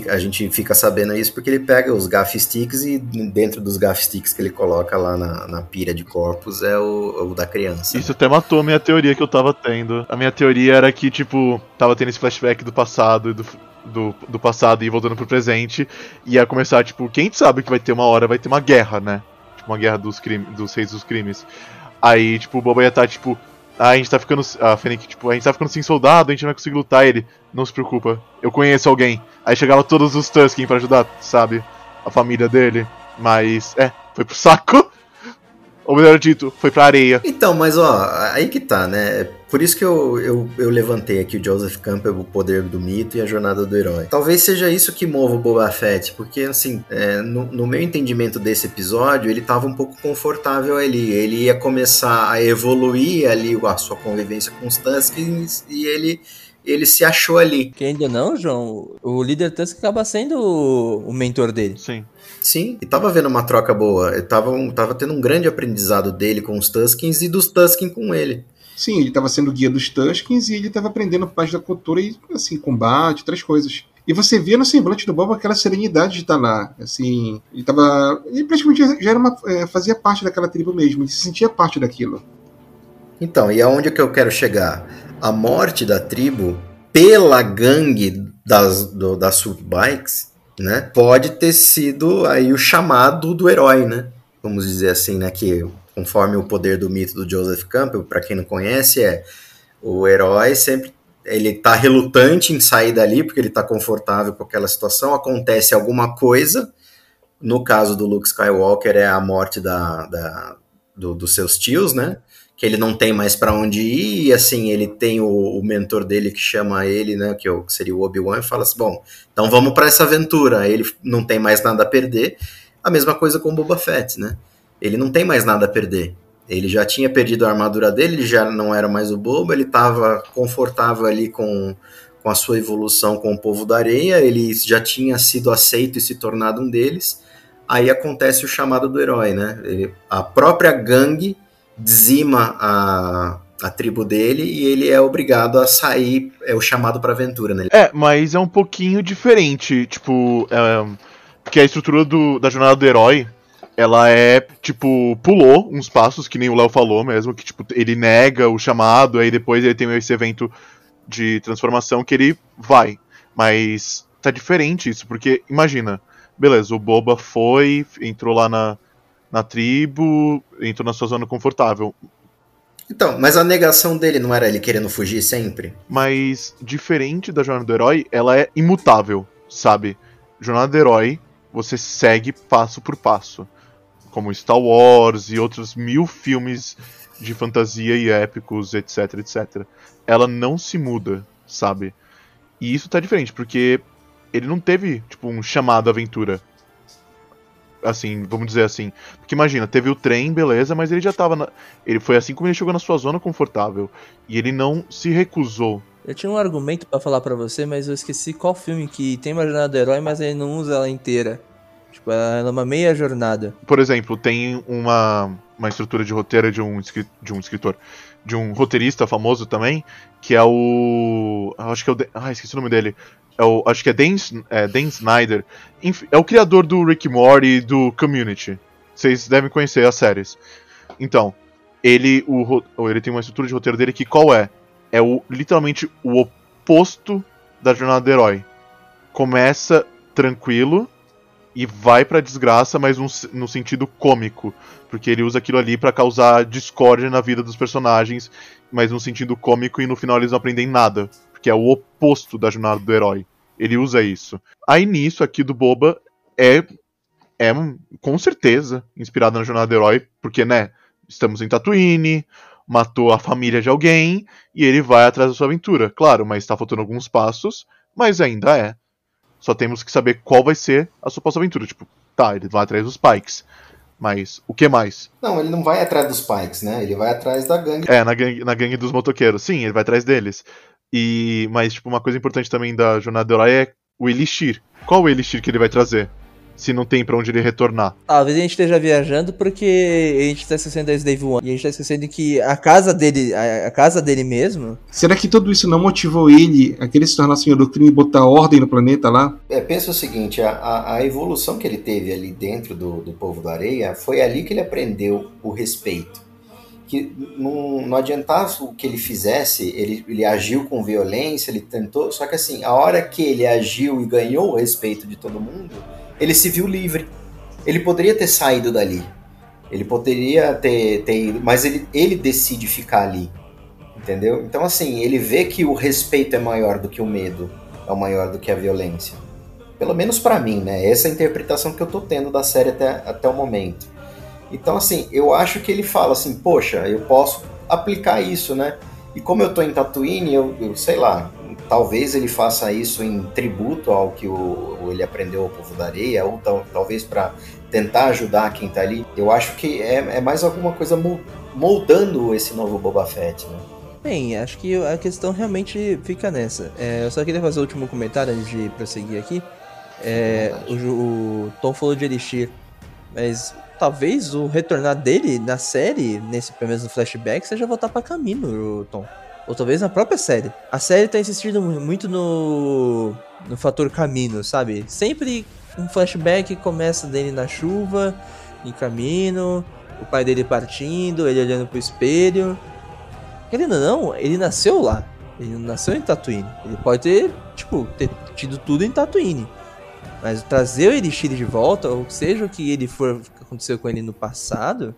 a gente fica sabendo isso porque ele pega os gaff sticks e dentro dos gaff sticks que ele coloca lá na, na de corpos é o, o da criança. Isso até matou a minha teoria que eu tava tendo. A minha teoria era que, tipo, tava tendo esse flashback do passado e do, do, do passado e voltando pro presente. E ia começar, tipo, quem sabe que vai ter uma hora, vai ter uma guerra, né? Tipo, uma guerra dos, crime, dos reis dos crimes. Aí, tipo, o Boba ia estar, tipo, ah, a gente tá ficando. A Fennec, tipo, a gente tá ficando sem soldado, a gente não vai conseguir lutar. Ele, não se preocupa, eu conheço alguém. Aí chegava todos os Tusken pra ajudar, sabe? A família dele. Mas, é, foi pro saco. Ou melhor dito, foi pra areia. Então, mas ó, aí que tá, né? Por isso que eu, eu, eu levantei aqui o Joseph Campbell, o poder do mito e a jornada do herói. Talvez seja isso que mova o Boba Fett, porque assim, é, no, no meu entendimento desse episódio, ele tava um pouco confortável ali. Ele ia começar a evoluir ali a sua convivência com os Tuskens e ele, ele se achou ali. Que ainda não, João. O líder Tusk acaba sendo o, mentor dele. Sim. Sim, e tava vendo uma troca boa. Eu tava, um- tava tendo um grande aprendizado dele com os Tuskens e dos Tuskens com ele. Sim, ele estava sendo guia dos Tuskens e ele estava aprendendo parte da cultura e, assim, combate, outras coisas. E você via no semblante do Boba aquela serenidade de estar lá. Assim, ele tava. Ele praticamente já era uma, é, fazia parte daquela tribo mesmo, ele se sentia parte daquilo. Então, e aonde que eu quero chegar? A morte da tribo pela gangue das, do, das Subbikes, né? Pode ter sido aí o chamado do herói, né? Vamos dizer assim, né? Que conforme o poder do mito do Joseph Campbell, para quem não conhece, é o herói sempre ele tá relutante em sair dali porque ele tá confortável com aquela situação, acontece alguma coisa. No caso do Luke Skywalker é a morte da, da do, dos seus tios, né? Que ele não tem mais para onde ir, e assim, ele tem o, o, mentor dele que chama ele, né? Que, que seria o Obi-Wan, e fala assim: bom, então vamos para essa aventura. Ele não tem mais nada a perder. A mesma coisa com o Boba Fett, né? Ele não tem mais nada a perder. Ele já tinha perdido a armadura dele, ele já não era mais o bobo, ele estava confortável ali com, com a sua evolução com o povo da areia, ele já tinha sido aceito e se tornado um deles. Aí acontece o chamado do herói, né? Ele, a própria gangue dizima a, a tribo dele e ele é obrigado a sair, é o chamado para aventura, né? É, mas é um pouquinho diferente, tipo, é, que a estrutura do, da jornada do herói ela é, tipo, pulou uns passos, que nem o Léo falou mesmo, que, tipo, ele nega o chamado, aí depois ele tem esse evento de transformação que ele vai. Mas tá diferente isso, porque, imagina, beleza, o Boba foi, entrou lá na, na tribo, entrou na sua zona confortável. Então, mas a negação dele não era ele querendo fugir sempre? Mas, diferente da Jornada do Herói, ela é imutável, sabe? Jornada do Herói, você segue passo por passo como Star Wars e outros mil filmes de fantasia e épicos, etc, etc. Ela não se muda, sabe? E isso tá diferente, porque ele não teve, tipo, um chamado aventura. Assim, vamos dizer assim. Porque imagina, teve o trem, beleza, mas ele já tava na... Ele foi assim como ele chegou na sua zona confortável. E ele não se recusou. Eu tinha um argumento para falar para você, mas eu esqueci qual filme que tem uma jornada do herói, mas ele não usa ela inteira. Tipo, ela é uma meia jornada. Por exemplo, tem uma, uma estrutura de roteiro de um, de um escritor, de um roteirista famoso também, que é o. Acho que é o. Ah, esqueci o nome dele. É o, acho que é Dan, é Dan Snyder. É o criador do Rick Morty e do Community. Vocês devem conhecer as séries. Então, ele, o, ele tem uma estrutura de roteiro dele que qual é? É o, literalmente o oposto da jornada do herói. Começa tranquilo, e vai pra desgraça, mas um, no sentido cômico. Porque ele usa aquilo ali para causar discórdia na vida dos personagens, mas no sentido cômico e no final eles não aprendem nada. Porque é o oposto da jornada do herói. Ele usa isso. Aí nisso aqui do Boba é, é com certeza inspirado na jornada do herói, porque, né, estamos em Tatooine, matou a família de alguém e ele vai atrás da sua aventura. Claro, mas está faltando alguns passos, mas ainda é. Só temos que saber qual vai ser a suposta aventura. Tipo, tá, ele vai atrás dos Pikes. Mas o que mais? Não, ele não vai atrás dos Pikes, né? Ele vai atrás da gangue. É, na gangue, na gangue dos motoqueiros. Sim, ele vai atrás deles. E mas tipo uma coisa importante também da jornada do herói é o Elixir. Qual o Elixir que ele vai trazer? Se não tem para onde ele retornar. Talvez a gente esteja viajando porque a gente tá esquecendo da Slave One. E a gente tá esquecendo que a casa dele, a, a, casa dele mesmo. Será que tudo isso não motivou ele a querer se tornar senhor doutrina e botar ordem no planeta lá? É, pensa o seguinte: a, a evolução que ele teve ali dentro do, do povo da areia foi ali que ele aprendeu o respeito. Que não, não adiantava o que ele fizesse, ele, ele agiu com violência, ele tentou. Só que assim, a hora que ele agiu e ganhou o respeito de todo mundo ele se viu livre. Ele poderia ter saído dali. Ele poderia ter, ter ido, mas ele, ele decide ficar ali. Entendeu? Então, assim, ele vê que o respeito é maior do que o medo, é maior do que a violência. Pelo menos para mim, né? Essa é a interpretação que eu tô tendo da série até, até o momento. Então, assim, eu acho que ele fala assim, poxa, eu posso aplicar isso, né? E como eu tô em Tatooine, eu, eu sei lá, talvez ele faça isso em tributo ao que o, ele aprendeu ao povo da areia, ou tal, talvez para tentar ajudar quem tá ali. Eu acho que é, é mais alguma coisa moldando esse novo Boba Fett, né? Bem, acho que a questão realmente fica nessa. É, eu só queria fazer o último comentário antes de prosseguir aqui. É, o, o Tom falou de Elixir, mas talvez o retornar dele na série, nesse pelo menos no flashback, seja voltar para caminho, Tom. Ou talvez na própria série. A série tá insistindo mu- muito no, no fator caminho, sabe? Sempre um flashback começa dele na chuva, em caminho, o pai dele partindo, ele olhando pro espelho. Querendo ou não, ele nasceu lá. Ele nasceu em Tatooine. Ele pode ter, tipo, ter tido tudo em Tatooine. Mas trazer o Elixir de volta, ou seja o que ele for aconteceu com ele no passado,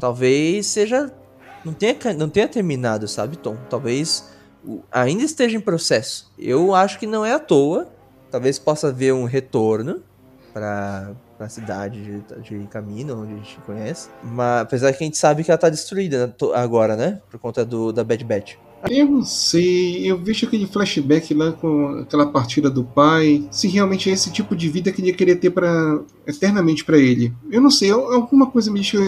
talvez seja não tenha não tenha terminado, sabe, Tom? Talvez ainda esteja em processo. Eu acho que não é à toa. Talvez possa haver um retorno para a cidade de, de Camino, onde a gente conhece. Mas apesar que a gente sabe que ela tá destruída né, agora, né? Por conta do da Bad Batch. Eu não sei, eu vejo aquele flashback lá com aquela partida do pai, se realmente é esse tipo de vida que ele ia querer ter para eternamente pra ele. Eu não sei, al- alguma coisa me deixa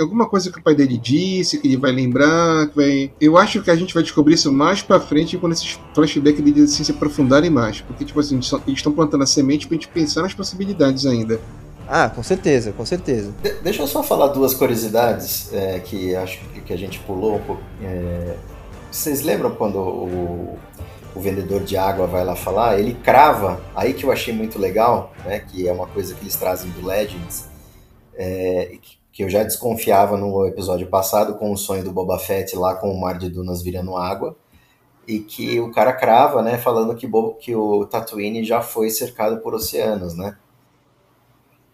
alguma coisa que o pai dele disse, que ele vai lembrar, que vai. Eu acho que a gente vai descobrir isso mais pra frente quando esses flashbacks dele assim, se aprofundarem mais. Porque, tipo assim, eles estão plantando a semente pra gente pensar nas possibilidades ainda. Ah, com certeza, com certeza. De- deixa eu só falar duas curiosidades é, que acho que- a gente pulou um pouco. É, vocês lembram quando o, o vendedor de água vai lá falar? Ele crava, aí que eu achei muito legal, né, que é uma coisa que eles trazem do Legends, é, e que- eu já desconfiava no episódio passado com o sonho do Boba Fett lá com o mar de dunas virando água. E que o cara crava, né, falando que, Bo- que o Tatooine já foi cercado por oceanos, né?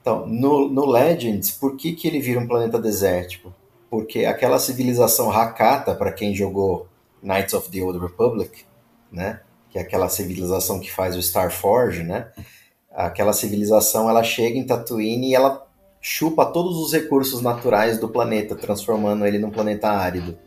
Então, no, no Legends, por que, que ele vira um planeta desértico? Porque aquela civilização Hakata, para quem jogou Knights of the Old Republic, né? Que é aquela civilização que faz o Starforge, né? Aquela civilização, ela chega em Tatooine e ela chupa todos os recursos naturais do planeta, transformando ele num planeta árido.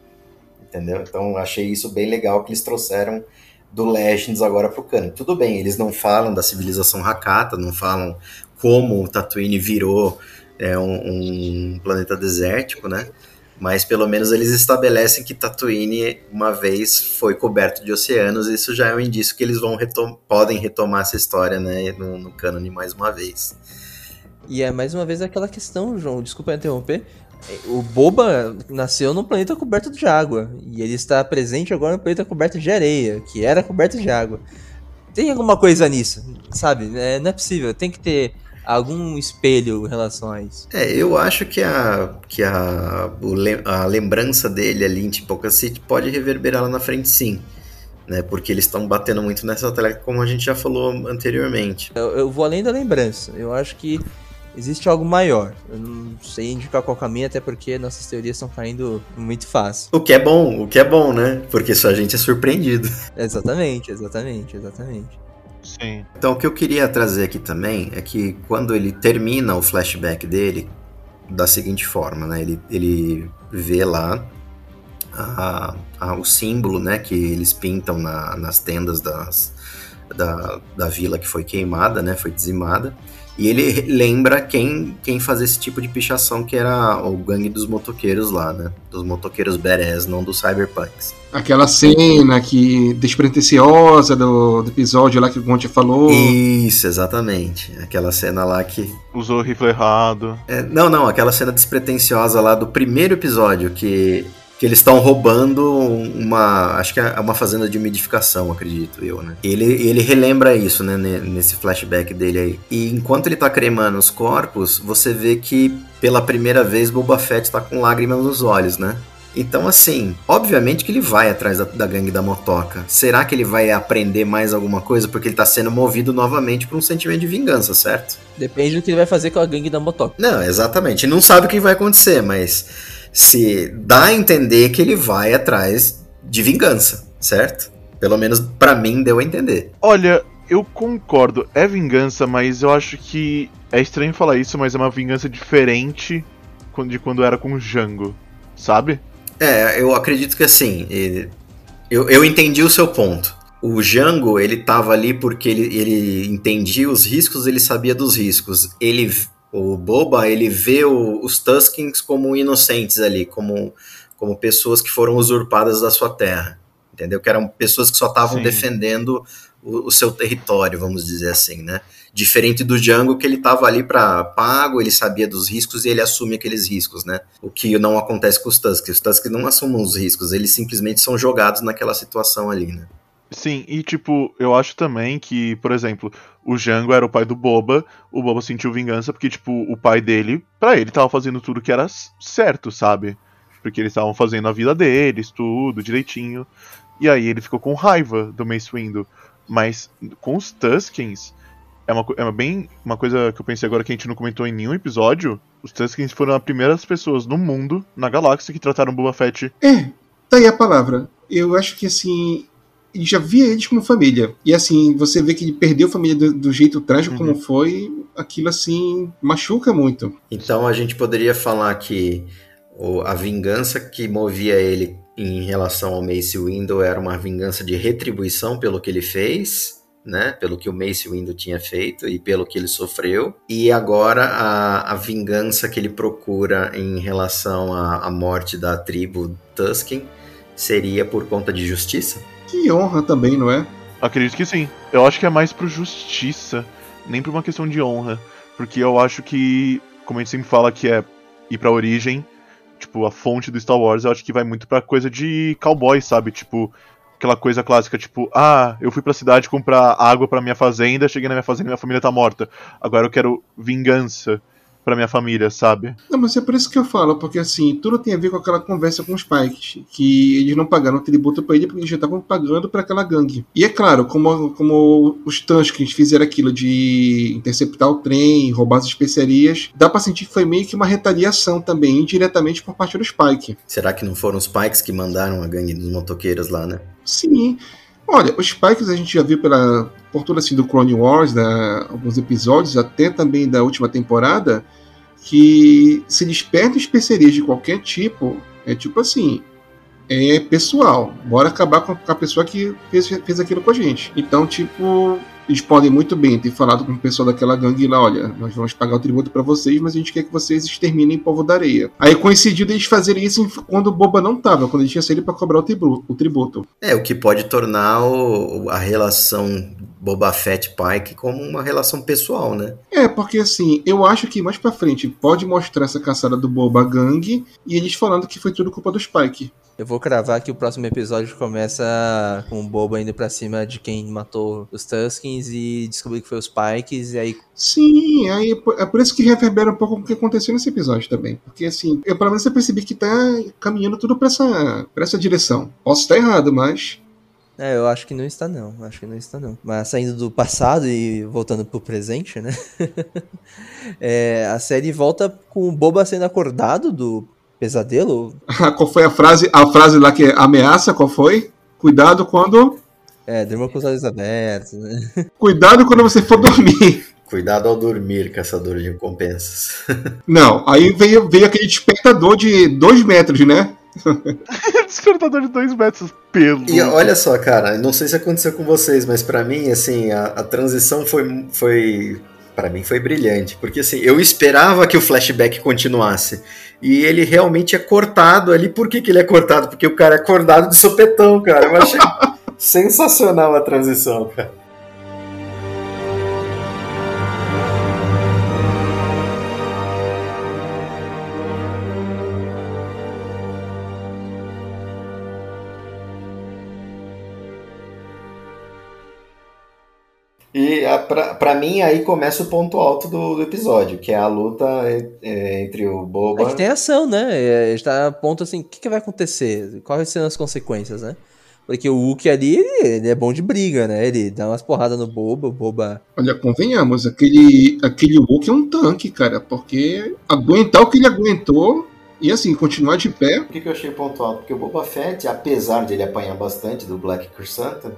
Entendeu? Então, achei isso bem legal que eles trouxeram do Legends agora pro canon. Tudo bem, eles não falam da civilização Hakata, não falam como o Tatooine virou é, um, um planeta desértico, né? Mas pelo menos eles estabelecem que Tatooine uma vez foi coberto de oceanos, e isso já é um indício que eles vão retom podem retomar essa história, né, no, no cânone mais uma vez. E é mais uma vez aquela questão, João, desculpa interromper. O Boba nasceu num planeta coberto de água. E ele está presente agora no planeta coberto de areia, que era coberto de água. Tem alguma coisa nisso, sabe? É, não é possível. Tem que ter algum espelho em relação a isso. É, eu acho que a, que a, a lembrança dele ali em Tipoca City pode reverberar lá na frente sim. Né, porque eles estão batendo muito nessa tela, como a gente já falou anteriormente. Eu, eu vou além da lembrança. Eu acho que existe algo maior. Eu não sei indicar qual caminho, até porque nossas teorias estão caindo muito fácil. O que é bom, o que é bom, né? Porque só a gente é surpreendido. Exatamente, exatamente, exatamente. Sim. Então, o que eu queria trazer aqui também é que quando ele termina o flashback dele, da seguinte forma, né? Ele, ele vê lá a- a- o símbolo, né? Que eles pintam na- nas tendas das, da, da vila que foi queimada, né? Foi dizimada. E ele lembra quem, quem fazia esse tipo de pichação, que era o gangue dos motoqueiros lá, né? Dos motoqueiros badass, não dos cyberpunks. Aquela cena que despretensiosa do, do episódio lá que o Gontia falou. Isso, exatamente. Aquela cena lá que Usou o rifle errado. É, não, não, aquela cena despretensiosa lá do primeiro episódio, que, que eles estão roubando uma. Acho que é uma fazenda de umidificação, acredito eu, né? Ele, ele relembra isso, né, ne- nesse flashback dele aí. E enquanto ele tá cremando os corpos, você vê que pela primeira vez Boba Fett tá com lágrimas nos olhos, né? Então, assim, obviamente que ele vai atrás da, da gangue da motoca. Será que ele vai aprender mais alguma coisa? Porque ele tá sendo movido novamente por um sentimento de vingança, certo? Depende do que ele vai fazer com a gangue da motoca. Não, exatamente. Não sabe o que vai acontecer, mas se dá a entender que ele vai atrás de vingança, certo? Pelo menos pra mim deu a entender. Olha, eu concordo, é vingança, mas eu acho que é estranho falar isso, mas é uma vingança diferente de quando era com o Django, sabe? É, eu acredito que assim, ele- eu, eu entendi o seu ponto. O Django, ele tava ali porque ele, ele entendia os riscos, ele sabia dos riscos. Ele, o Boba, ele vê o- os Tuskens como inocentes ali, como, como pessoas que foram usurpadas da sua terra. Entendeu? Que eram pessoas que só estavam defendendo o, o seu território, vamos dizer assim, né? Diferente do Django, que ele tava ali para pago, ele sabia dos riscos e ele assume aqueles riscos, né? O que não acontece com os Tusks. Os Tusks não assumem os riscos, eles simplesmente são jogados naquela situação ali, né? Sim, e tipo, eu acho também que, por exemplo, o Django era o pai do Boba, o Boba sentiu vingança porque, tipo, o pai dele, pra ele, tava fazendo tudo que era certo, sabe? Porque eles estavam fazendo a vida deles, tudo direitinho. E aí ele ficou com raiva do Mace Windu. Mas com os Tuskens, é uma, é uma bem uma coisa que eu pensei agora que a gente não comentou em nenhum episódio. Os Tuskens foram as primeiras pessoas no mundo, na galáxia, que trataram Boba Fett É, tá aí a palavra. Eu acho que assim. Ele já via eles como família. E assim, você vê que ele perdeu a família do, do jeito trágico como foi, aquilo assim machuca muito. Então a gente poderia falar que o- a vingança que movia ele em relação ao Mace Windu era uma vingança de retribuição pelo que ele fez, né? Pelo que o Mace Windu tinha feito e pelo que ele sofreu. E agora a, a vingança que ele procura em relação à, à morte da tribo Tusken seria por conta de justiça? Que honra também, não é? Acredito que sim. Eu acho que é mais pro justiça, nem por uma questão de honra. Porque eu acho que, como a gente sempre fala que é ir pra origem, tipo, a fonte do Star Wars, eu acho que vai muito pra coisa de cowboy, sabe? Tipo, aquela coisa clássica, tipo, ah, eu fui pra cidade comprar água pra minha fazenda, cheguei na minha fazenda e minha família tá morta. Agora eu quero vingança pra minha família, sabe? Não, mas é por isso que eu falo, porque assim, tudo tem a ver com aquela conversa com os Pikes, que eles não pagaram tributo pra ele porque eles já estavam pagando pra aquela gangue. E é claro, como, como os Tuskens fizeram aquilo de interceptar o trem, roubar as especiarias, dá pra sentir que foi meio que uma retaliação também, indiretamente por parte dos Pike. Será que não foram os Pikes que mandaram a gangue dos motoqueiros lá, né? Sim. Olha, os Pikes a gente já viu pela, por tudo assim do Clone Wars, da, alguns episódios, até também da última temporada, que se eles perdem especiarias de qualquer tipo, é tipo assim, é pessoal. Bora acabar com a pessoa que fez, fez aquilo com a gente. Então, tipo, eles podem muito bem ter falado com o pessoal daquela gangue lá, olha, nós vamos pagar o tributo pra vocês, mas a gente quer que vocês exterminem o povo da areia. Aí coincidiu eles fazerem isso quando o Boba não tava, quando ele tinha saído pra cobrar o tribu- o tributo. É, o que pode tornar o- a relação Boba Fett Pike como uma relação pessoal, né? É, porque assim, eu acho que mais pra frente pode mostrar essa caçada do Boba Gang e eles falando que foi tudo culpa do Spike. Eu vou cravar que o próximo episódio começa com o Boba indo pra cima de quem matou os E descobrir que foi os Pikes, e aí Sim, aí é por- é por isso que reverbera um pouco o que aconteceu nesse episódio também. Porque assim, eu pelo menos eu percebi que tá caminhando tudo pra essa, pra essa direção. Posso estar errado, mas. É, eu acho que não está não, acho que não está não. Mas saindo do passado e voltando pro presente, né? É, a série volta com o Boba sendo acordado do pesadelo. qual foi a frase? A frase lá que é ameaça, qual foi? Cuidado quando. É, durma com os olhos abertos, né? Cuidado quando você for dormir. Cuidado ao dormir, caçador de recompensas. Não, aí veio, veio aquele despertador de dois metros, né? Despertador de dois metros pelo. E olha só, cara, não sei se aconteceu com vocês, mas pra mim, assim, a, a transição foi, foi para mim foi brilhante, porque assim, eu esperava que o flashback continuasse. E ele realmente é cortado ali. Por que, que ele é cortado? Porque o cara é acordado de sopetão, cara. Eu achei sensacional a transição, cara. E a, pra, pra mim aí começa o ponto alto do, do episódio, que é a luta é, entre o Boba. É que tem ação, né? É, a gente tá a ponto assim, o que, que vai acontecer? Quais serão as consequências, né? Porque o Hulk ali, ele, ele é bom de briga, né? Ele dá umas porradas no Boba, o Boba... Olha, convenhamos, aquele, aquele Hulk é um tanque, cara, porque aguentar o que ele aguentou e assim, continuar de pé. Por que, que eu achei ponto alto? Porque o Boba Fett, apesar de ele apanhar bastante do Black Krrsantan,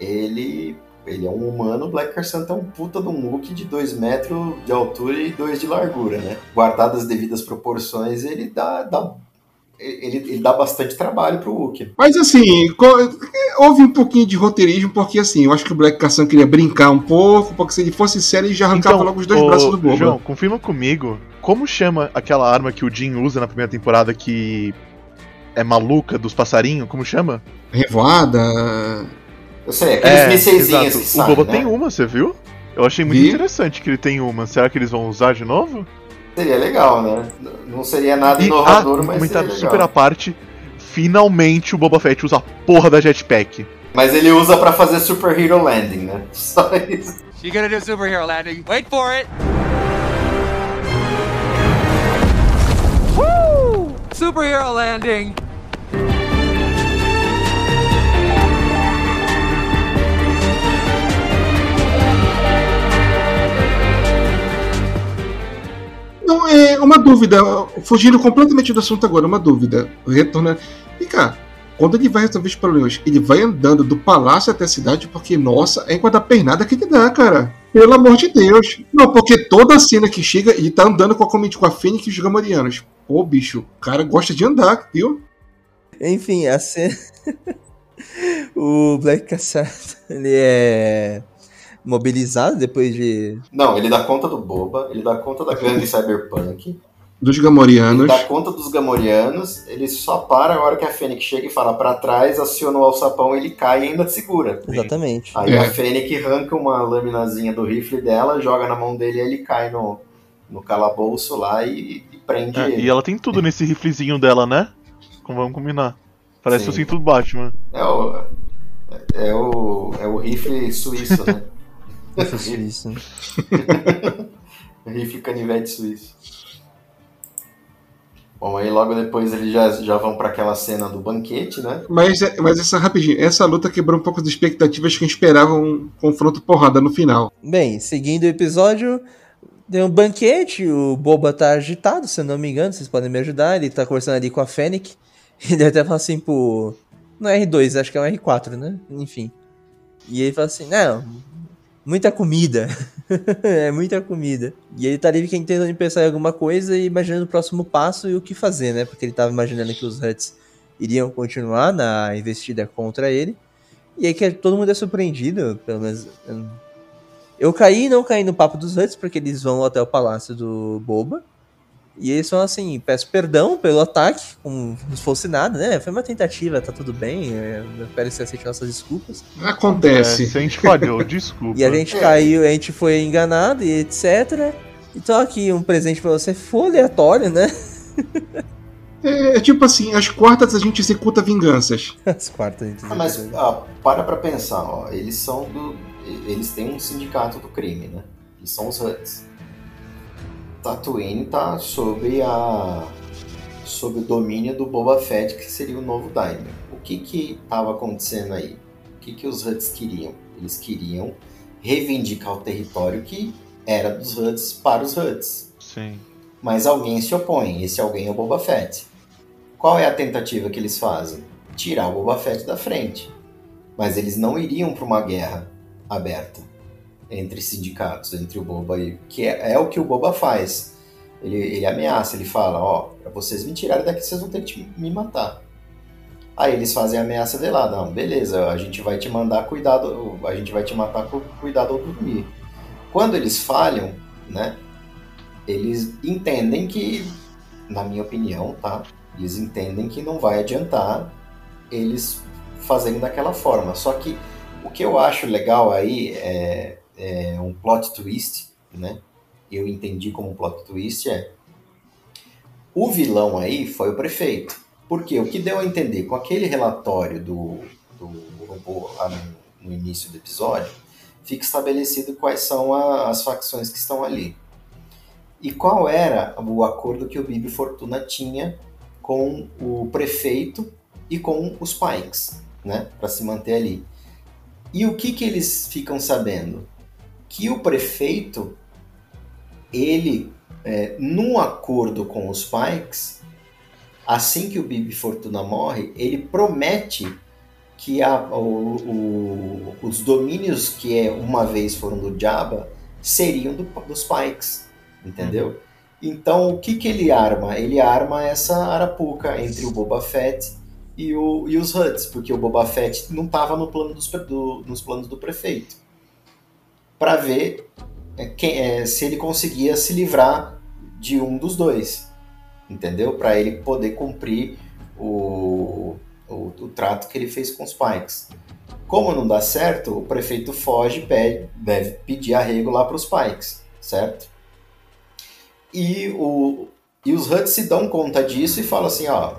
ele, ele é um humano, o Black Krrsantan é um puta de um Hulk de 2 metros de altura e 2 de largura, né? Guardado as devidas proporções, ele dá, dá ele, ele, dá bastante trabalho pro Hulk. Mas assim, houve um pouquinho de roteirismo, porque assim, eu acho que o Black Cassan queria brincar um pouco, porque se ele fosse sério, ele já arrancava então, logo os dois ô, braços do Boba. João, confirma comigo, como chama aquela arma que o Jim usa na primeira temporada que é maluca dos passarinhos? Como chama? Revoada. Eu sei, aqueles mísselzinhos que É, o Boba né? tem uma, você viu? Eu achei muito Vi. interessante que ele tem uma. Será que eles vão usar de novo? Seria legal, né? Não seria nada E, inovador, mas comentário seria super à legal. parte. Finalmente o Boba Fett usa a porra da jetpack. Mas ele usa pra fazer Super Hero Landing, né? Só isso. You gonna do superhero landing? Wait for it. Woo! Superhero landing. Uma dúvida, fugindo completamente do assunto agora, uma dúvida. Retorna. E cá, quando ele vai resolver os problemas, ele vai andando do palácio até a cidade, porque, nossa, é enquanto a pernada que ele dá, cara. Pelo amor de Deus. Não, porque toda cena que chega, ele tá andando com a, com a Fênix e os Gamorianos. Pô, bicho, o cara gosta de andar, viu? Enfim, a cena. o Black Cassata, ele é mobilizado depois de. Não, ele dá conta do Boba, ele dá conta da gangue Cyberpunk, Dos ele Gamorianos. dá conta dos Gamorianos, ele só para a hora que a Fênix chega e fala pra trás, aciona o alçapão, ele cai e ainda segura. Exatamente. Aí É. a Fênix arranca uma laminazinha do rifle dela, joga na mão dele e ele cai no, no calabouço lá e, e prende É, ele. e ela tem tudo nesse riflezinho dela, né? Como vamos combinar. Parece Sim. o cinto do Batman. É o, é o, é o rifle suíço, né? Isso, isso. rifle canivete suíço. Bom, aí logo depois eles já, já vão pra aquela cena do banquete, né? Mas, mas essa rapidinho, essa luta quebrou um pouco as expectativas que esperavam um confronto porrada no final. Bem, seguindo o episódio, tem um banquete, o Boba tá agitado, se eu não me engano, vocês podem me ajudar. Ele tá conversando ali com a Fennec. Ele até fala assim pro. Não é R2, acho que é um R4, né? Enfim. E ele fala assim: Não, muita comida. é muita comida. E ele tá ali tentando pensar em alguma coisa e imaginando o próximo passo e o que fazer, né? Porque ele tava imaginando que os Huts iriam continuar na investida contra ele. E aí que todo mundo é surpreendido, pelo menos. eu- caí e não caí no papo dos Huts, porque eles vão até o palácio do Boba. E eles falam assim: peço perdão pelo ataque, como se fosse nada, né? Foi uma tentativa, tá tudo bem. é, Eu espero que você aceite nossas desculpas. É, Acontece. se a gente falhou, desculpa. E a gente caiu, a gente foi enganado e etc. Então aqui um presente pra você, foi aleatório, né? É, é tipo assim, as quartas a gente executa vinganças. As quartas. gente. Ah, mas ah, para pra pensar, ó, eles são do. Eles têm um sindicato do crime, né? Eles são os Huts. Tatooine tá sob a. sob o domínio do Boba Fett, que seria o novo Daimyo. O que que tava acontecendo aí? O que que os Huts queriam? Eles queriam reivindicar o território que era dos Huts para os Huts. Sim. Mas alguém se opõe, esse alguém é o Boba Fett. Qual é a tentativa que eles fazem? Tirar o Boba Fett da frente. Mas eles não iriam para uma guerra aberta entre sindicatos, entre o Boba e. que é, é o que o Boba faz. Ele, ele ameaça, ele fala: Ó, pra vocês me tirarem daqui, vocês vão ter que me matar. Aí eles fazem a ameaça de lá: Não, beleza, a gente vai te mandar cuidado, a gente vai te matar por cuidado ao dormir. Quando eles falham, né? eles entendem que, na minha opinião, tá? Eles entendem que não vai adiantar eles fazerem daquela forma. Só que o que eu acho legal aí é, é um plot twist, né? Eu entendi como um plot twist é o vilão aí foi o prefeito. Porque o que deu a entender com aquele relatório do, do robô lá no, no início do episódio, fica estabelecido quais são a- as facções que estão ali. E qual era o acordo que o Bibi Fortuna tinha com o prefeito e com os Pikes, né, para se manter ali. E o que que eles ficam sabendo? Que o prefeito, ele, é, num acordo com os Pikes, assim que o Bibi Fortuna morre, ele promete que a- o- o- os domínios que é, uma vez foram do Jabba seriam do- dos Pikes, entendeu? Então, o que, que ele arma? Ele arma essa arapuca entre o Boba Fett e, o, e os Huts, porque o Boba Fett não estava no plano dos, do- nos planos do prefeito. Para ver é, quem, é, se ele conseguia se livrar de um dos dois, entendeu? Para ele poder cumprir o, o, o trato que ele fez com os Pikes. Como não dá certo, o prefeito foge e pede, deve pedir arrego lá para os Pikes, certo? E, o, e os Huts se dão conta disso e falam assim, ó,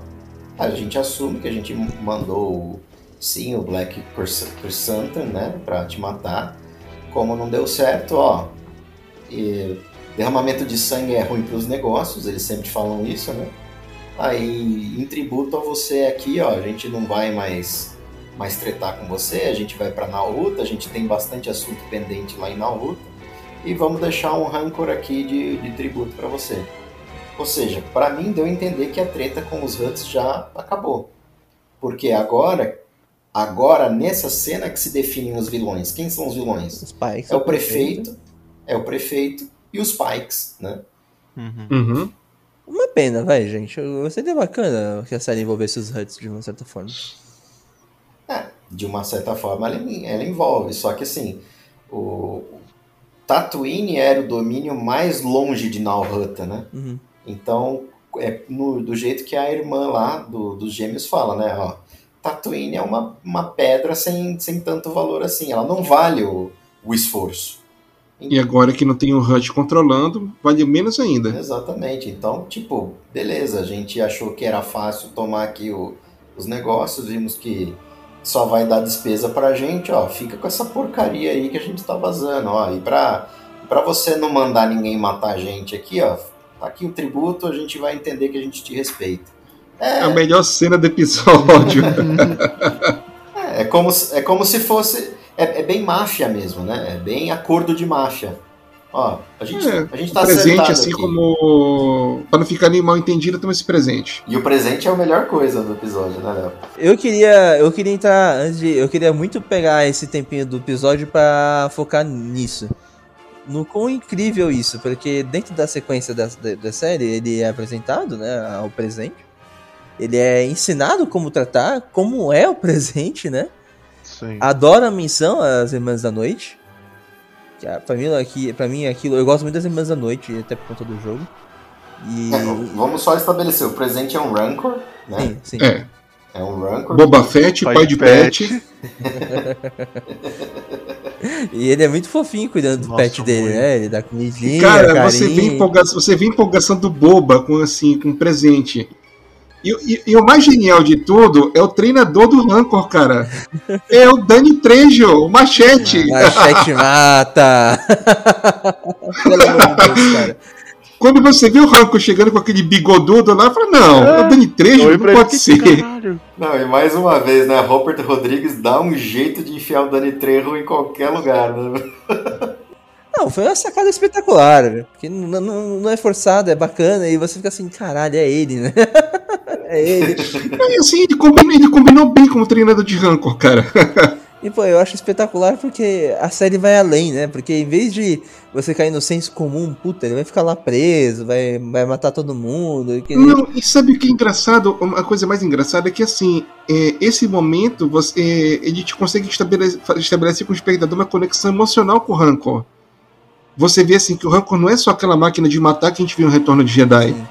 a gente assume que a gente mandou sim o Black Chrysanthemum, né, para te matar. Como não deu certo, ó, derramamento de sangue é ruim para os negócios, eles sempre falam isso, né? Aí, em tributo a você aqui, ó, a gente não vai mais mais tretar com você, a gente vai para Naruto, a gente tem bastante assunto pendente lá em Naruto e vamos deixar um rancor aqui de, de tributo para você. Ou seja, para mim deu a entender que a treta com os Huts já acabou. Porque agora, agora nessa cena que se definem os vilões. Quem são os vilões? Os pais. É o prefeito, é o prefeito e os Pikes, né? Uhum. Uma pena, vai, gente. Eu- Seria bacana que a série envolvesse os Huts de uma certa forma. É, de uma certa forma ela, ela envolve, só que assim, o Tatooine era o domínio mais longe de Nalhutta, né? Uhum. Então, é no- do jeito que a irmã lá do, dos gêmeos fala, né? Ó, Tatooine é uma, uma pedra sem, sem tanto valor assim, ela não vale o, o esforço. E agora que não tem o HUD controlando, vale menos ainda. Exatamente. Então, tipo, beleza, a gente achou que era fácil tomar aqui o- os negócios, vimos que só vai dar despesa pra gente, ó, fica com essa porcaria aí que a gente tá vazando, ó, e pra, pra você não mandar ninguém matar a gente aqui, ó, tá aqui o tributo, a gente vai entender que a gente te respeita. É a melhor cena do episódio. É, é como, se- é como se fosse, é, é bem máfia mesmo, né, é bem acordo de máfia. Ó, a gente, É, a gente tá presente, assim aqui. como. Pra não ficar nem mal entendido, toma esse presente. E o presente é a melhor coisa do episódio, né, Léo? Eu queria, eu queria entrar antes de, eu queria muito pegar esse tempinho do episódio pra focar nisso. No quão incrível isso, porque dentro da sequência da, da, da série ele é apresentado, né, ao presente. Ele é ensinado como tratar, como é o presente, né? Sim. Adoro a menção às Irmãs da Noite. Que ah, pra mim, aqui, pra mim aquilo, eu gosto muito das Irmãs da Noite, até por conta do jogo. E É, vamos só estabelecer, o presente é um Rancor, né? sim, sim. É. É um Rancor. Boba Fett, pai, de Pet. E ele é muito fofinho cuidando do Nossa, pet dele, muito. né? Ele dá comidinha, Cara, carinho. você vê, empolgação, você vê empolgação do Boba com assim, com presente. E, e- e o mais genial de tudo é o treinador do Rancor, cara. É o Dani Trejo, o Machete. Machete mata! Pelo amor de Deus, cara. Quando você vê o Rancor chegando com aquele bigodudo lá, fala, não, é o Dani Trejo, não pode ser. caralho. Não, e mais uma vez, né? Robert Rodrigues dá um jeito de enfiar o Dani Trejo em qualquer lugar, né? Não, foi uma sacada espetacular, velho. Porque não, não, não é forçado, é bacana, e você fica assim, caralho, é ele, né? É ele. E assim, ele combinou, ele combinou bem como treinador de Rancor, cara. E pô, eu acho espetacular porque a série vai além, né? Porque em vez de você cair no senso comum, puta, ele vai ficar lá preso, vai, vai matar todo mundo. e que- Não, e sabe o que é engraçado? Uma coisa mais engraçada é que assim, é, esse momento você, é, ele te consegue estabelecer, estabelecer com o espectador uma conexão emocional com o Rancor. Você vê assim que o Rancor não é só aquela máquina de matar que a gente viu no Retorno de Jedi. Sim.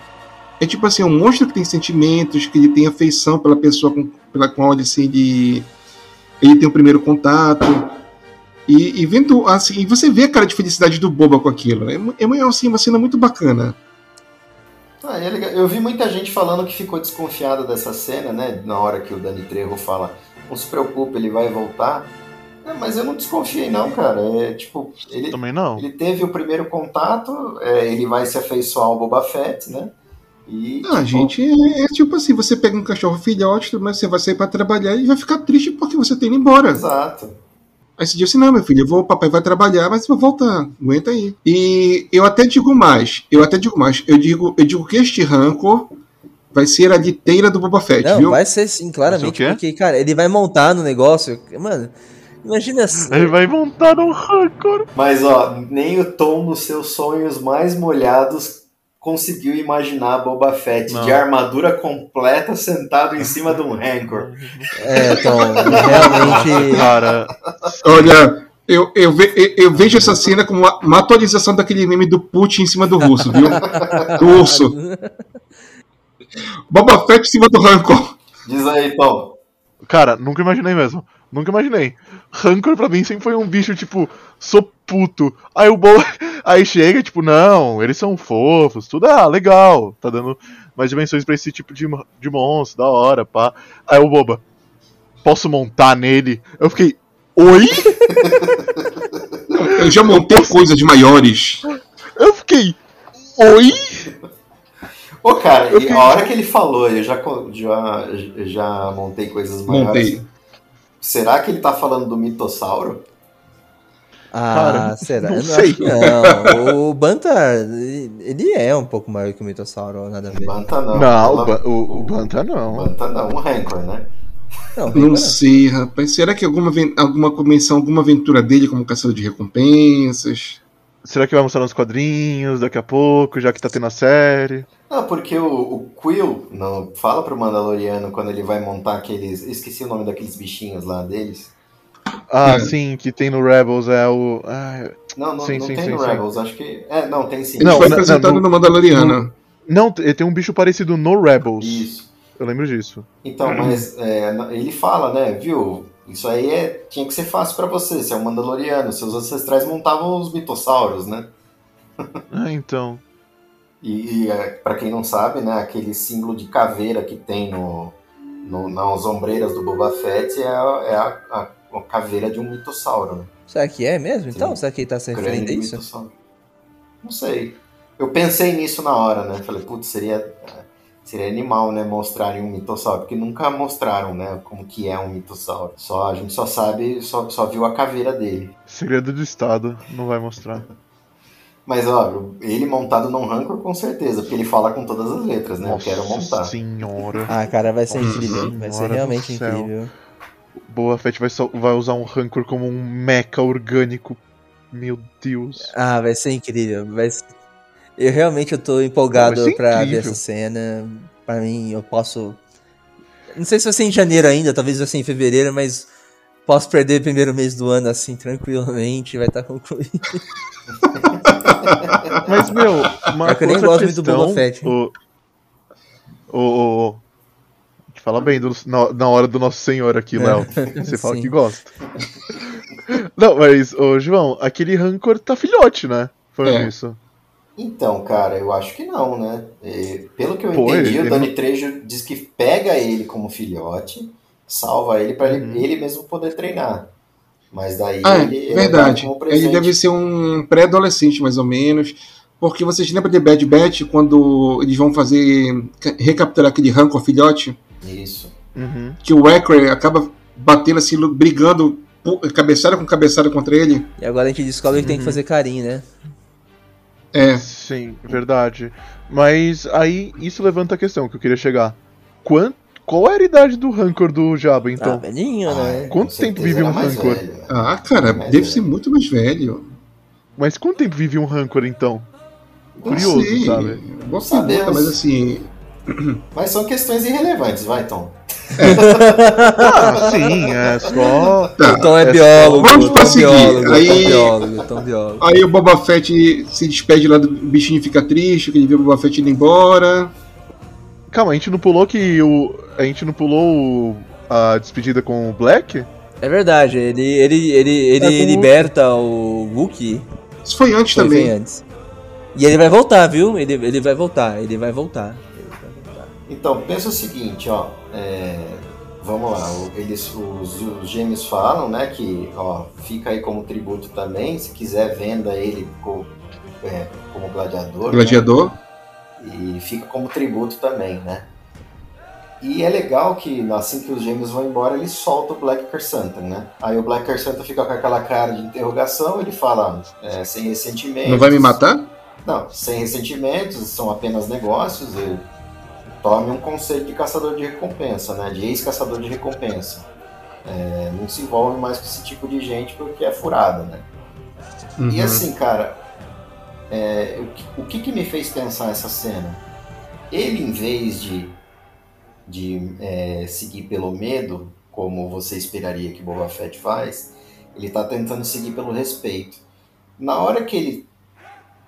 É tipo assim, um monstro que tem sentimentos, que ele tem afeição pela pessoa com, pela qual ele, assim, ele, ele tem o primeiro contato. E, e vendo assim, e você vê a cara de felicidade do Boba com aquilo. É, mu- é mu- assim, uma cena muito bacana. Ah, é legal. Eu vi muita gente falando que ficou desconfiada dessa cena, né? Na hora que o Dani Trejo fala, não se preocupe, ele vai voltar. É, mas eu não desconfiei não, cara. É tipo, ele, Também não. ele teve o primeiro contato, é, ele vai se afeiçoar ao Boba Fett, né? E, Ah, tipo, gente, é, é tipo assim, você pega um cachorro filhote, mas você vai sair pra trabalhar e vai ficar triste porque você tem ido embora. Exato. Aí você diz assim, não, meu filho, eu vou, o papai vai trabalhar, mas eu vou voltar, aguenta aí. E eu até digo mais, eu até digo mais, eu digo, eu digo que este rancor vai ser a liteira do Boba Fett, Não, viu? vai ser sim, claramente, porque, cara, ele vai montar no negócio. Mano, imagina. se- Ele vai montar um rancor. Mas ó, nem o Tom nos seus sonhos mais molhados conseguiu imaginar Boba Fett Não. de armadura completa sentado em cima de um Rancor. É, Tom, realmente. Cara, Olha, eu, eu, ve- eu- vejo essa cena como uma, uma atualização daquele meme do Putin em cima do russo, viu? Do urso. Boba Fett em cima do rancor. Diz aí, Tom. cara, nunca imaginei mesmo. Nunca imaginei. Rancor pra mim sempre foi um bicho, tipo, sou puto. Aí o Boba. Aí chega, tipo, não, eles são fofos, tudo, ah, legal. Tá dando mais dimensões pra esse tipo de, de monstro, da hora, pá. Aí o Boba. Posso montar nele? Eu fiquei. Oi? Eu já montei coisas maiores. Eu fiquei. Oi? Ô, cara, Eu e fiquei- a hora que ele falou, eu já, já, já montei coisas maiores. Montei. Será que ele tá falando do mitossauro? Ah, Cara, será? não sei. Não, o Banta, ele é um pouco maior que o Mitossauro, nada a ver. Banta não. Não, o, Ba- o, o Banta não. Banta não, um rancor, né? Não, Não sei, rapaz. Será que alguma, alguma convenção, alguma aventura dele como caçador de recompensas? Será que vai mostrar nos quadrinhos daqui a pouco, já que tá tendo a série? Não, porque o, o Quill não, fala pro Mandaloriano quando ele vai montar aqueles. Esqueci o nome daqueles bichinhos lá deles. Ah, sim, que tem no Rebels é o. Ah, Não, não, Sim, não sim, tem sim, no sim. Rebels, acho que. É, não, tem sim. Ele Não, foi na- apresentado na- no Mandaloriano. Não, tem um bicho parecido no Rebels. Isso. Eu lembro disso. Então, mas é, ele fala, né, viu? Isso aí é, tinha que ser fácil pra você, você é um Mandaloriano. Seus ancestrais montavam os mitossauros, né? Ah, então. E, e é, para quem não sabe, né, aquele símbolo de caveira que tem no, no- nas ombreiras do Boba Fett é, a, é a- a- a caveira de um mitossauro, né? Será que é mesmo? Então, Sim. será que ele tá se referindo a isso? mitossauro. Não sei. Eu pensei nisso na hora, né? Falei, putz, seria, seria animal, né? Mostrarem um mitossauro. Porque nunca mostraram, né? Como que é um mitossauro. Só, a gente só sabe, só, só viu a caveira dele. Segredo do Estado, não vai mostrar. Mas, ó, ele montado num rancor, com certeza. Porque ele fala com todas as letras, né? Nossa Eu quero montar. senhora. Ah, cara, vai ser Nossa incrível. Vai ser realmente incrível. Boa Fett vai, só- vai usar um Rancor como um mecha orgânico. Meu Deus. Ah, vai ser incrível. Vai ser... Eu realmente eu tô empolgado pra ver essa cena. Pra mim, eu posso. Não sei se vai ser em janeiro ainda, talvez vai ser em fevereiro, mas posso perder o primeiro mês do ano assim, tranquilamente, vai estar concluído. Mas, meu, uma É que eu nem gosto muito do questão, Boba Fett. O, o- Fala bem do- na, na hora do nosso senhor aqui, Léo. Você fala que gosta. Não, mas, ô, João, aquele Rancor tá filhote, né? Foi É. isso. Então, cara, eu acho que não, né? E, pelo que eu Pô, entendi, ele- o Dani Trejo diz que pega ele como filhote, salva ele pra ele, Uhum. ele mesmo poder treinar. Mas daí Ah, ele, é verdade. Ele deve ser um pré-adolescente, mais ou menos. Porque vocês lembram de Bad Batch quando eles vão fazer. recapturar aquele Rancor filhote? Isso. Uhum. Que o Wrecker acaba batendo assim, brigando cabeçada com cabeçada contra ele. E agora a gente descobre que tem que Uhum. fazer carinho, né? É. Sim, verdade. Mas aí isso levanta a questão que eu queria chegar. Quant, qual era a idade do Rancor do Jabba, Ah, então? velhinho, né? Ah, Quanto tempo vive um rancor? velho? Ah, cara, deve é. ser muito mais velho. Mas quanto tempo vive um Rancor, então? Curioso, sei. sabe? Sabemos. pergunta, mas assim. Mas são questões irrelevantes, vai, Tom. Ah, sim, é só. Tá. O Tom é É biólogo, Vamos é prosseguir. biólogo, Aí- o Tom biólogo, o Tom biólogo. Aí o Boba Fett se despede lá do bichinho e fica triste, que ele vê o Boba Fett indo embora. Calma, a gente não pulou que o. A gente não pulou o- a despedida com o Black? É verdade, ele, ele, ele, ele É liberta o Wookie. Isso foi antes Foi também. bem antes. E ele vai voltar, viu? Ele, ele vai voltar, ele vai voltar. Então, pensa o seguinte, ó. é, vamos lá, eles, os, os gêmeos falam, né, que ó, fica aí como tributo também, se quiser venda ele co- é, como gladiador. né? Gladiador. E fica como tributo também, né? E é legal que assim que os gêmeos vão embora, ele solta o Black Santa, né? Aí o Black Santa fica com aquela cara de interrogação, ele fala, é, sem ressentimentos. Não vai me matar? Não, sem ressentimentos, são apenas negócios. E tome um conceito de caçador de recompensa, né? De ex-caçador de recompensa. É, não se envolve mais com esse tipo de gente porque é furada, né? E Uhum. assim, cara, é, o, que, que me fez pensar essa cena? Ele, em vez de, de é, seguir pelo medo, como você esperaria que Boba Fett faz, ele tá tentando seguir pelo respeito. Na hora que ele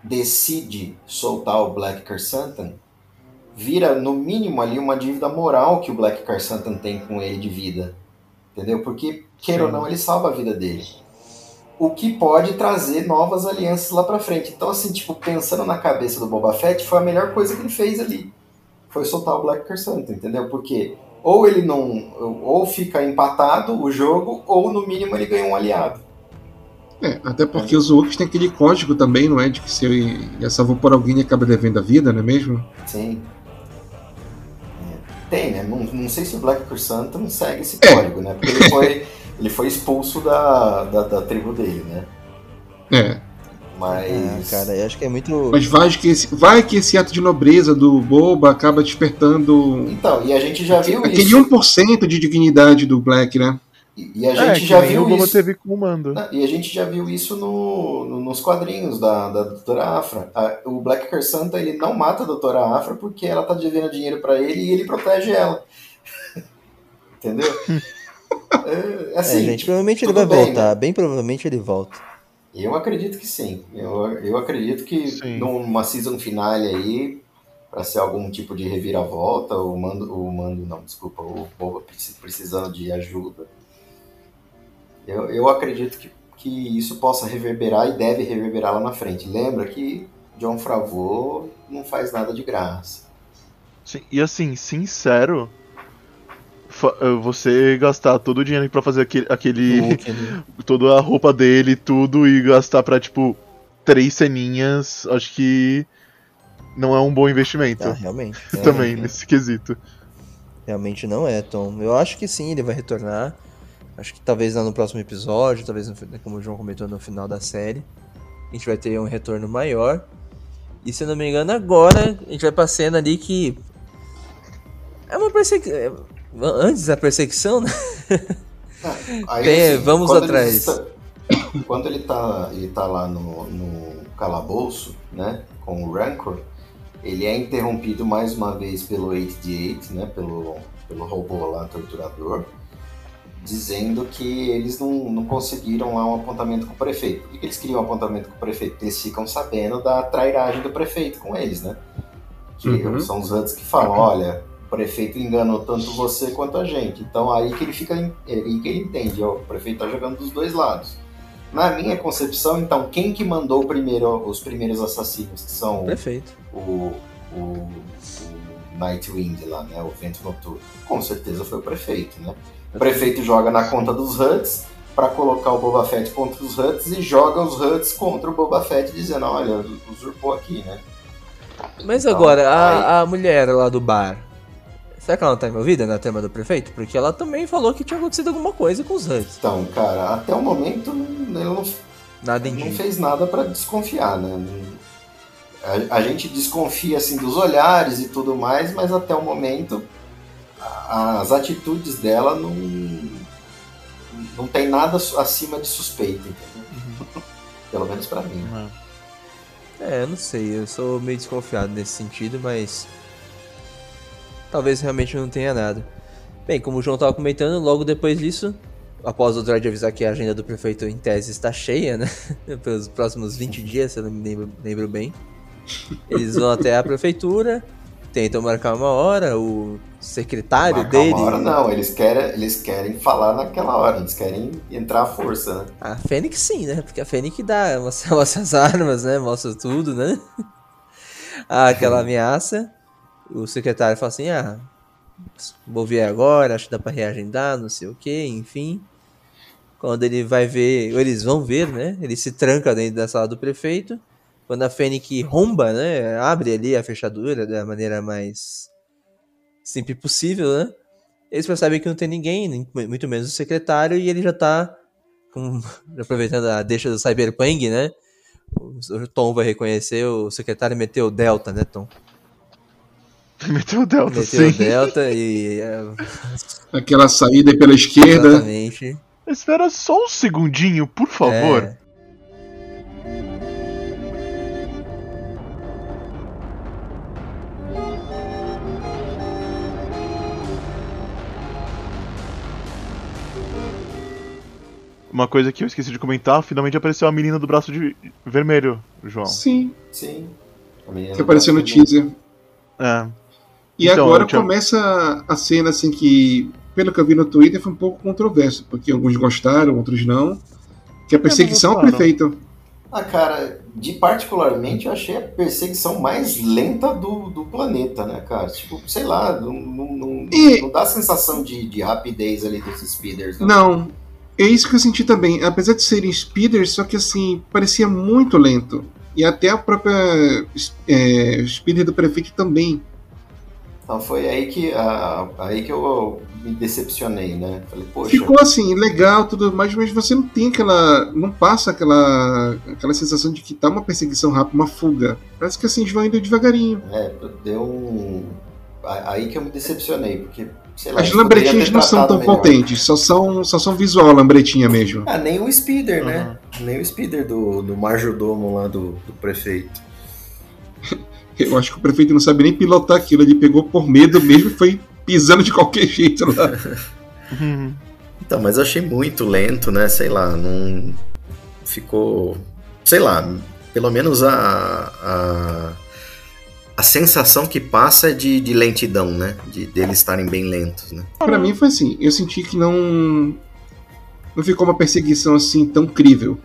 decide soltar o Black Carsantan, vira no mínimo ali uma dívida moral que o Black Carsantan tem com ele de vida. Entendeu? Porque, queira ou não, ele salva a vida dele. O que pode trazer novas alianças lá pra frente. Então, assim, tipo, pensando na cabeça do Boba Fett, foi a melhor coisa que ele fez ali. Foi soltar o Black Crescent, entendeu? Porque ou ele não. Ou fica empatado o jogo, ou no mínimo ele ganha um aliado. É, até porque os Wookies tem aquele código também, não é? De que se ele já salvou por alguém, ele acaba devendo a vida, não é mesmo? Sim. Tem, né? Não, não sei se o Black não segue esse É. código, né? Porque ele foi, ele foi expulso da, da, da tribo dele, né? É. Mas. Ah, cara, eu acho que é muito. Mas vai que, esse, vai que esse ato de nobreza do Boba acaba despertando Então, e a gente já viu aquele isso. 1% de dignidade do Black, né? E, e a É, gente que já viu isso. teve com o Mando. Não, E a gente já viu isso no, no- nos quadrinhos da, da Doutora Afra. A- o Black Kersanta, ele não mata a Doutora Afra porque ela tá devendo dinheiro pra ele e ele protege ela. Entendeu? É, assim, é, gente, provavelmente ele vai bem, voltar. né? Bem provavelmente ele volta. Eu acredito que sim. Eu, eu acredito que Sim. numa season finale aí, pra ser algum tipo de reviravolta, o mando, o mando não, desculpa, o Boba preci- precisando de ajuda. Eu, eu acredito que, que isso possa reverberar e deve reverberar lá na frente. Lembra que John Favreau não faz nada de graça. Sim, e assim, sincero, eh, você gastar todo o dinheiro pra fazer aquele, aquele toda a roupa dele, tudo, e gastar pra, tipo, três ceninhas, acho que não é um bom investimento. Ah, realmente. Também, realmente, nesse quesito. Realmente não é, Tom. Eu acho que sim, ele vai retornar. Acho que talvez lá no próximo episódio, talvez, no fi- como o João comentou, no final da série. A gente vai ter um retorno maior. E se eu não me engano, agora a gente vai pra cena ali que. É uma perseguição. Antes da perseguição, né? Aí, Tem, vamos atrás. Ele está, quando ele tá, ele tá lá no, no calabouço, né, com o Rancor, ele é interrompido mais uma vez pelo 8D8, né, pelo, pelo robô lá, torturador, dizendo que eles não, não conseguiram lá um apontamento com o prefeito. Por que eles queriam um apontamento com o prefeito? Eles ficam sabendo da trairagem do prefeito com eles, né? Que Uhum. são os Huds que falam, olha, o prefeito enganou tanto você quanto a gente. Então aí que ele fica, é aí que ele entende, ó, o prefeito tá jogando dos dois lados. Na minha concepção, então, quem que mandou primeiro, os primeiros assassinos, que são Perfeito. o, o, o Nightwind lá, né, o vento noturno? Com certeza foi o prefeito, né? O prefeito joga na conta dos Huds para colocar o Boba Fett contra os Huds e joga os Huds contra o Boba Fett dizendo, olha, usurpou aqui, né? Mas Então, agora, aí- a, a mulher lá do bar. Será que ela não tá envolvida na trama do prefeito? Porque ela também falou que tinha acontecido alguma coisa com os Huds. Então, cara, até o momento ele não Nada não fez nada para desconfiar, né? A, a gente desconfia assim dos olhares e tudo mais, mas até o momento a- as atitudes dela não não tem nada acima de suspeita, entendeu? Pelo menos para mim. É, eu não sei, eu sou meio desconfiado nesse sentido, mas. Talvez realmente não tenha nada. Bem, como o João tava comentando, logo depois disso, após o Dredd avisar que a agenda do prefeito em tese está cheia, né? Pelos próximos 20 dias, se eu não me lembro, lembro bem. Eles vão até a prefeitura, tentam marcar uma hora, o secretário Marcar dele. uma hora não, eles querem, eles querem falar naquela hora, eles querem entrar à força, né? A Fênix sim, né? Porque a Fênix dá, mostra, mostra as armas, né? Mostra tudo, né? Ah, Aquela ameaça. O secretário fala assim, ah, vou ver agora, acho que dá pra reagendar, não sei o que, enfim. Quando ele vai ver, ou eles vão ver, né? Ele se tranca dentro da sala do prefeito. Quando a Fênix romba, né? Abre ali a fechadura da maneira mais simples possível, né? Eles percebem que não tem ninguém, muito menos o secretário, e ele já tá com- aproveitando a deixa do Cyberpunk, né? O Tom vai reconhecer, o secretário meteu o Delta, né, Tom? Meteu o Delta, Meteu o sim. Delta e. é, Aquela saída pela esquerda. Exatamente. Espera só um segundinho, por favor. É. Uma coisa que eu esqueci de comentar, finalmente apareceu a menina do braço de vermelho, João. Sim, Sim. A menina que apareceu no teaser. É. E Então, agora tinha- começa a cena assim que pelo que eu vi no Twitter, foi um pouco controverso, porque alguns gostaram, outros não. Que a perseguição ao prefeito. Ah, cara, de particularmente eu achei a perseguição mais lenta do, do planeta, né, cara? Tipo, sei lá, não, não, não, E- não dá a sensação de, de rapidez ali dos speeders. né? Não, é isso que eu senti também. Apesar de serem speeders, só que assim, parecia muito lento. E até a própria é, speeder do prefeito também. Então foi aí que, a- aí que eu me decepcionei, né? Falei, poxa, Ficou assim, legal, tudo mais, mas você não tem aquela. Não passa aquela. aquela sensação de que tá uma perseguição rápida, uma fuga. Parece que assim, eles vão indo devagarinho. é, deu um. Aí que eu me decepcionei, porque, sei lá. As lambretinhas não são tão melhor. potentes, só são, só são visual a lambretinha mesmo. Ah, nem o speeder, né? Nem o speeder do, do majordomo lá do, do prefeito. Eu acho que o prefeito não sabe nem pilotar aquilo, ele pegou por medo mesmo e foi pisando de qualquer jeito lá. Uhum. Então, mas eu achei muito lento, né? Sei lá, não. Ficou. Sei lá, pelo menos a. a... A sensação que passa é de, de lentidão, né? De deles estarem bem lentos, né? Pra mim foi assim, eu senti que não. Não ficou uma perseguição assim tão crível.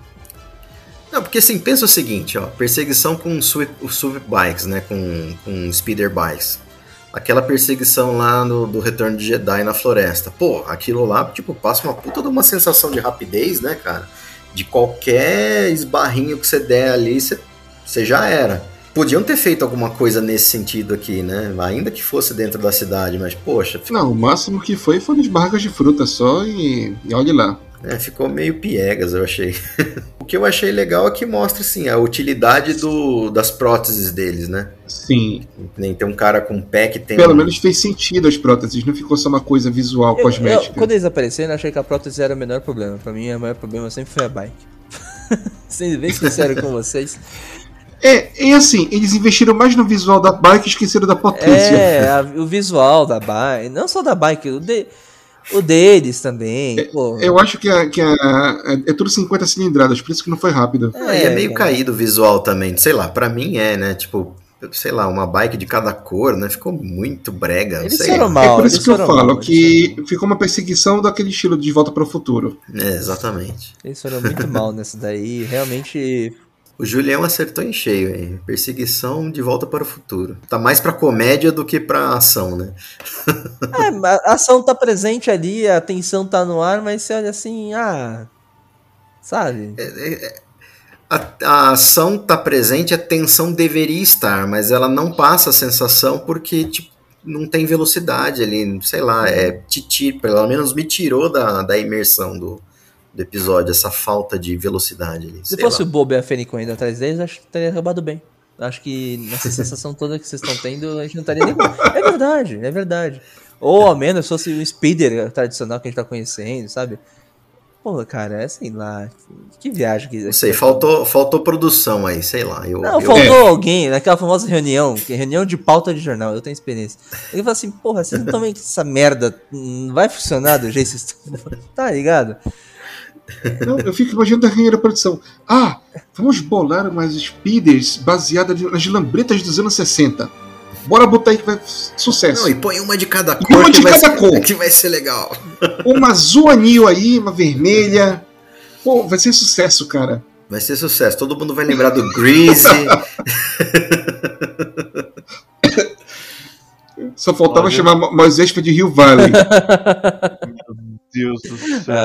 Não, porque assim, pensa o seguinte, ó, perseguição com os sweep bikes, né, com, com speeder bikes. Aquela perseguição lá no, do Retorno de Jedi na floresta. Pô, aquilo lá, tipo, passa uma puta de uma sensação de rapidez, né, cara? De qualquer esbarrinho que você der ali, você, você já era. Podiam ter feito alguma coisa nesse sentido aqui, né? Ainda que fosse dentro da cidade, mas, poxa, Não, o máximo que foi foram as barracas de fruta só e, e olhe lá. É, ficou meio piegas, eu achei. o que eu achei legal é que mostra, assim, a utilidade do, das próteses deles, né? Sim, Nem tem um cara com pé que tem pelo um- menos fez sentido as próteses, não ficou só uma coisa visual, Eu- cosmética. eu- quando eles apareceram, eu achei que a prótese era o menor problema. Pra mim, o maior problema sempre foi a bike. Sendo bem sincero com vocês. É, e assim, eles investiram mais no visual da bike e esqueceram da potência. É, a- o visual da bike. Não só da bike, o, de- o deles também. pô. Eu acho que, a, que a- é tudo 50 cilindradas, por isso que não foi rápido. Ah, e é meio cara. caído o visual também. Sei lá, pra mim é, né? Tipo, sei lá, uma bike de cada cor, né? Ficou muito brega. não Eles sei. foram É mal. por isso que eu falo mal, que ficou uma perseguição daquele estilo de Volta para o Futuro. É, exatamente. Eles foram muito mal nessa daí. Realmente. O Julião acertou em cheio, hein? Perseguição de volta para o futuro. Tá mais pra comédia do que pra ação, né? É, a ação tá presente ali, a tensão tá no ar, mas você olha assim, ah. Sabe? A, a ação tá presente, a tensão deveria estar, mas ela não passa a sensação porque, tipo, não tem velocidade ali, sei lá, é te pelo menos me tirou da, da imersão do, do episódio, essa falta de velocidade ali. Se fosse lá. o Bobo e a Fênix ainda atrás deles, acho que teria acabado bem. Acho que nessa sensação toda que vocês estão tendo, a gente não estaria nem. É verdade, é verdade. Ou ao menos fosse o speeder tradicional que a gente tá conhecendo, sabe? Pô, cara, é sei lá. Que viagem que. Não sei, faltou, faltou produção aí, sei lá. Eu, Não, eu- faltou alguém naquela famosa reunião, é reunião de pauta de jornal, eu tenho experiência. Ele fala assim, porra, vocês não estão vendo que essa merda não vai funcionar do jeito que vocês estão. Tá ligado? Não, eu fico imaginando a rainha da produção. Ah, vamos bolar umas speeders baseadas nas lambretas dos anos 60. Bora botar aí que vai sucesso. Não, e põe uma de cada E cor, uma que, de cada ser, cor. que vai ser legal. Uma azul anil aí, uma vermelha. Pô, vai ser sucesso, cara. Vai ser sucesso. Todo mundo vai lembrar do Greasy. Só faltava Olha. chamar Mo- Moisés de Rio Valley. Deus do céu.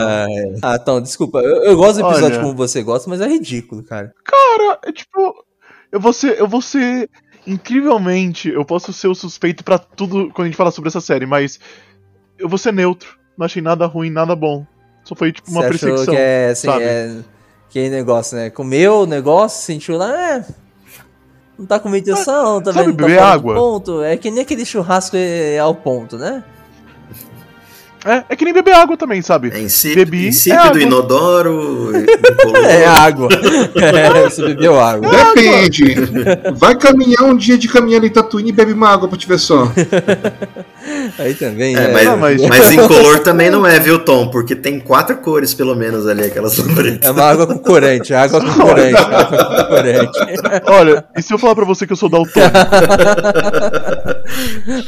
Ah, então, desculpa. Eu, eu gosto do episódio Olha. como você gosta, mas é ridículo, cara. Cara, é tipo. Eu vou ser. Eu vou ser. Incrivelmente, eu posso ser o suspeito pra tudo quando a gente fala sobre essa série, mas. Eu vou ser neutro. Não achei nada ruim, nada bom. Só foi tipo uma você achou perseguição. que é, assim, sabe? é... Que negócio, né? Comeu o negócio, sentiu lá, é... Não tá com muita intenção, tá sabe vendo? Tá beber do água? ponto. É que nem aquele churrasco é ao ponto, né? É, é que nem beber água também, sabe? É insípido, Bebi, é insípido água. inodoro. É água. É, você bebeu água. Depende. Vai caminhar um dia de caminhando em Tatuíne e bebe uma água pra te ver só. Aí também, É, é. mas, Não, mas- mas incolor também não é, viu, Tom? Porque tem quatro cores, pelo menos, ali, aquelas lambretas. É uma água com corante, água com corante, água com corante. Olha, e se eu falar pra você que eu sou daltônico?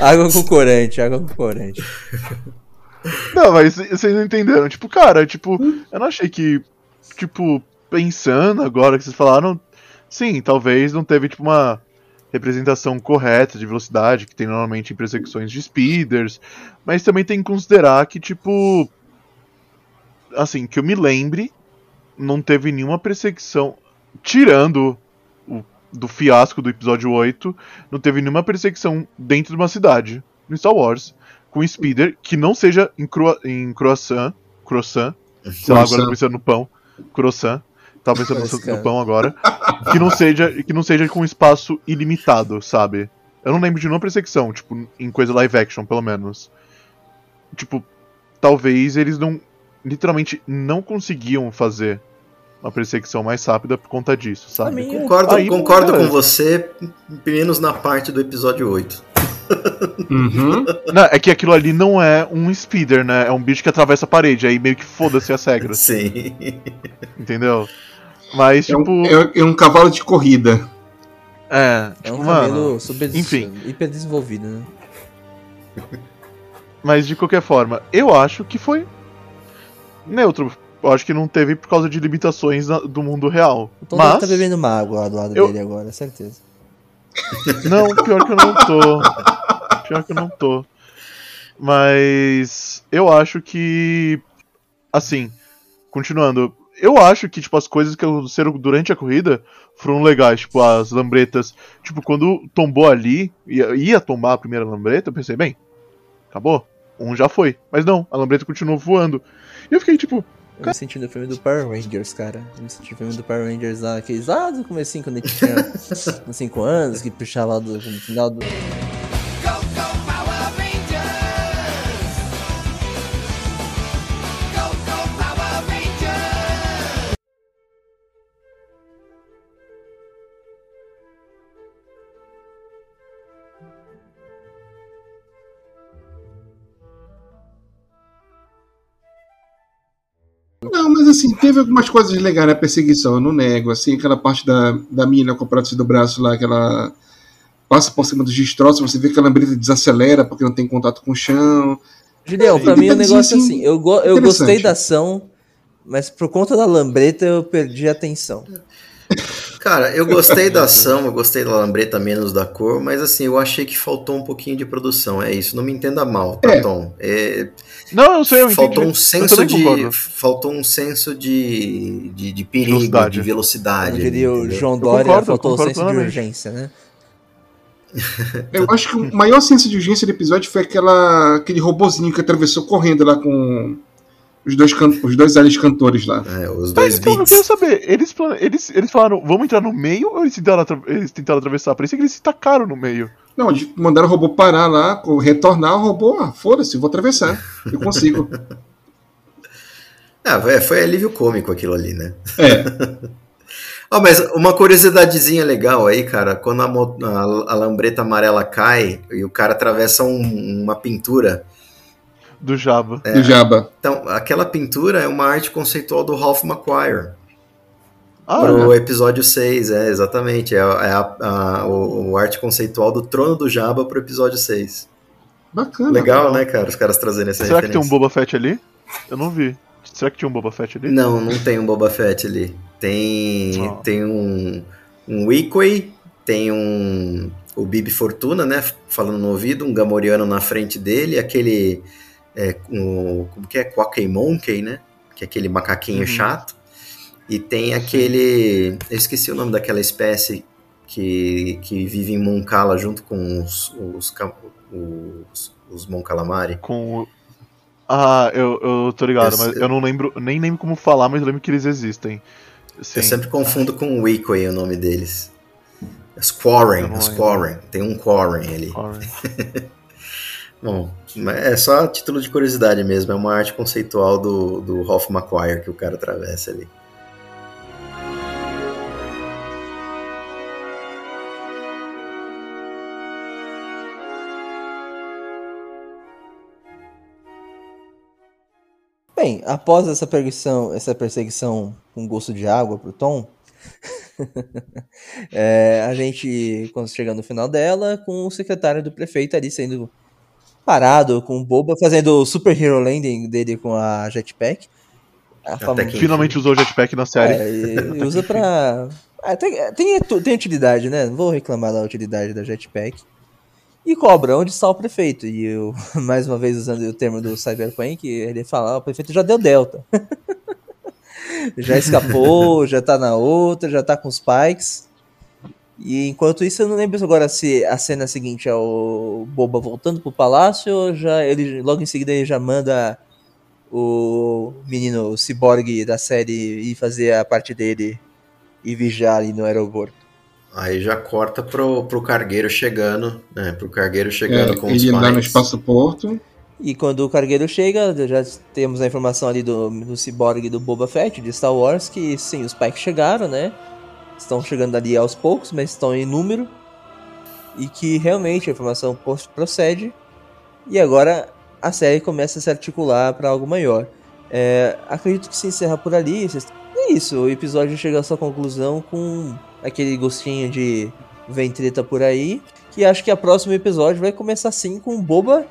água com corante, água com corante. Não, mas vocês não entenderam. Tipo, cara, tipo, eu não achei que. Tipo, pensando agora que vocês falaram. Sim, talvez não teve, tipo, uma representação correta de velocidade que tem normalmente em perseguições de speeders. Mas também tem que considerar que, tipo. Assim, que eu me lembre, não teve nenhuma perseguição. Tirando o, do fiasco do episódio 8, não teve nenhuma perseguição dentro de uma cidade no Star Wars com speeder que não seja em, crua, em croissant. Croissant. Sei lá, agora eu tô pensando no pão. Croissant. Tava pensando no, no pão agora. Que não, seja, que não seja com espaço ilimitado, sabe? Eu não lembro de nenhuma perseguição, tipo, em coisa live action, pelo menos. Tipo, talvez eles não. Literalmente não conseguiam fazer uma perseguição mais rápida por conta disso, sabe? Concordo, Aí, concordo com você, menos na parte do episódio 8. Uhum. Não, é que aquilo ali não é um speeder, né? É um bicho que atravessa a parede, aí meio que foda-se as regras, Sim. entendeu? Mas, É, tipo. um, é- é um cavalo de corrida. É, É tipo, um mano. super enfim. hiper desenvolvido, né? Mas de qualquer forma, eu acho que foi neutro. Eu acho que não teve por causa de limitações do mundo real. O Tom Mas. tá bebendo uma água lá do lado Eu- dele agora, certeza. Não, pior que eu não tô. Pior que eu não tô. Mas eu acho que assim, continuando, eu acho que tipo as coisas que aconteceram durante a corrida foram legais, tipo as lambretas, tipo quando tombou ali, ia, ia tombar a primeira lambreta, eu pensei, bem, acabou, um já foi. Mas não, a lambreta continuou voando. E eu fiquei tipo, Eu me senti no filme do Power Rangers, cara. Eu me senti no filme do Power Rangers lá, aqueles lá do comecinho, quando a gente tinha uns 5 anos, que puxava lá do, no final do... assim, teve algumas coisas legais na perseguição, eu não nego. Assim, aquela parte da, da mina com o prótese do braço lá, que ela passa por cima dos destroços, você vê que a lambreta desacelera porque não tem contato com o chão. Julião, pra mim o negócio assim, assim, eu, go eu gostei da ação, mas por conta da lambreta eu perdi a atenção. Cara, eu gostei da ação, eu gostei da lambreta menos da cor, mas assim, eu achei que faltou um pouquinho de produção. É isso, não me entenda mal, tá, É. Tom? É, não, eu sei, eu faltou entendi. um Eu senso de. concordo. Faltou um senso de, de, de perigo, Velocidade. de velocidade. Como diria o? João Eu Dória, concordo, eu faltou o concordo senso de urgência, né? Eu acho que o maior senso de urgência do episódio foi aquela, aquele robozinho que atravessou correndo lá com os dois, can os dois aliens cantores lá. É, os Mas dois então, eu quero saber, eles, eles, eles falaram, vamos entrar no meio ou eles tentaram, atra- eles tentaram atravessar? Parecia que eles se tacaram no meio. Não, eles mandaram o robô parar lá, retornar, o robô, ah, foda-se, vou atravessar. Eu consigo. Ah, é, foi alívio cômico aquilo ali, né? É, Ah, mas uma curiosidadezinha legal aí, cara, quando a, a- a lambreta amarela cai e o cara atravessa um- uma pintura, Do Java. É. do Jabba. então aquela pintura é uma arte conceitual do Ralph McQuire. Ah, pro episódio 6, é, exatamente. É, a, é a- a- o, o arte conceitual do Trono do Jabba pro episódio 6. Bacana. Legal, né, cara? Os caras trazendo essa será que tem um referência. Boba Fett ali? Eu não vi. Será que tinha um Boba Fett ali? Não, não tem um Boba Fett ali. Tem, Oh. tem um, um Weequay, tem um o Bibi Fortuna, né, falando no ouvido, um Gamoriano na frente dele, aquele é, um, como que é, Quackey Monkey, né, que é aquele macaquinho Uhum. chato, e tem aquele, eu esqueci o nome daquela espécie que, que vive em Moncala junto com os, os, os, os Mon Calamari. Com. Ah, eu, eu tô ligado, Eu mas eu não lembro, nem lembro como falar, mas eu lembro que eles existem. Sim. Eu sempre confundo com o Weequay o nome deles. Não Squarren. Tem um Quarren ali. Bom, é só título de curiosidade mesmo. É uma arte conceitual do, do Ralph McQuire que o cara atravessa ali. Bem, após essa perseguição, essa perseguição com gosto de água pro Tom, é, a gente, quando chega no final dela, com o secretário do prefeito ali sendo parado com o Boba fazendo o Super Hero Landing dele com a jetpack. A que- Finalmente usou o jetpack na série. É, usa pra. Ah, tem, tem, tem utilidade, né? Não vou reclamar da utilidade da jetpack. E cobra, onde está o prefeito? E eu, mais uma vez usando o termo do Cyberpunk, ele fala: "Ah, o prefeito já deu delta. já escapou, já tá na outra, já tá com os pikes. E enquanto isso, eu não lembro agora se a cena seguinte é o Boba voltando pro palácio ou já ele, logo em seguida ele já manda o menino o ciborgue da série ir fazer a parte dele e vigiar ali no aeroporto. Aí já corta pro, pro cargueiro chegando, né? Pro cargueiro chegando É, com os ele lá no pais. espaço-porto. E quando o cargueiro chega, já temos a informação ali do, do ciborgue do Boba Fett, de Star Wars, que sim, os Pikes chegaram, né? Estão chegando ali aos poucos, mas estão em número. E que realmente a informação procede. E agora a série começa a se articular para algo maior. É, acredito que se encerra por ali. É isso, o episódio chega à sua conclusão com aquele gostinho de vem treta por aí. Que acho que a próximo episódio vai começar sim com o Boba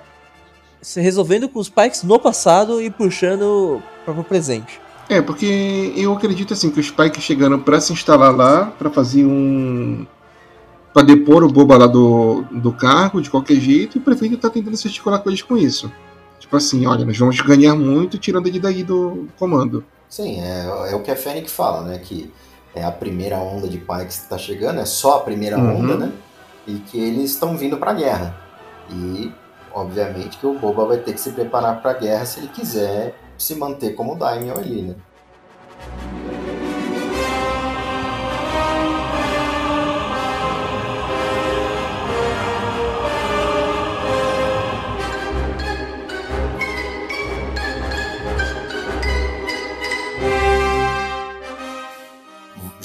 se resolvendo com os Pikes no passado e puxando para o presente. É, porque eu acredito assim que os Spike chegaram pra se instalar lá, pra fazer um. pra depor o Boba lá do, do cargo de qualquer jeito, e o prefeito tá tentando se articular com eles com isso. Tipo assim, olha, nós vamos ganhar muito tirando ele daí do comando. Sim, é, é o que a Fennec fala, né? Que é a primeira onda de Pikes que tá chegando, é só a primeira Uhum. onda, né? E que eles estão vindo pra guerra. E, obviamente, que o Boba vai ter que se preparar pra guerra se ele quiser se manter como Daimyo ali, né?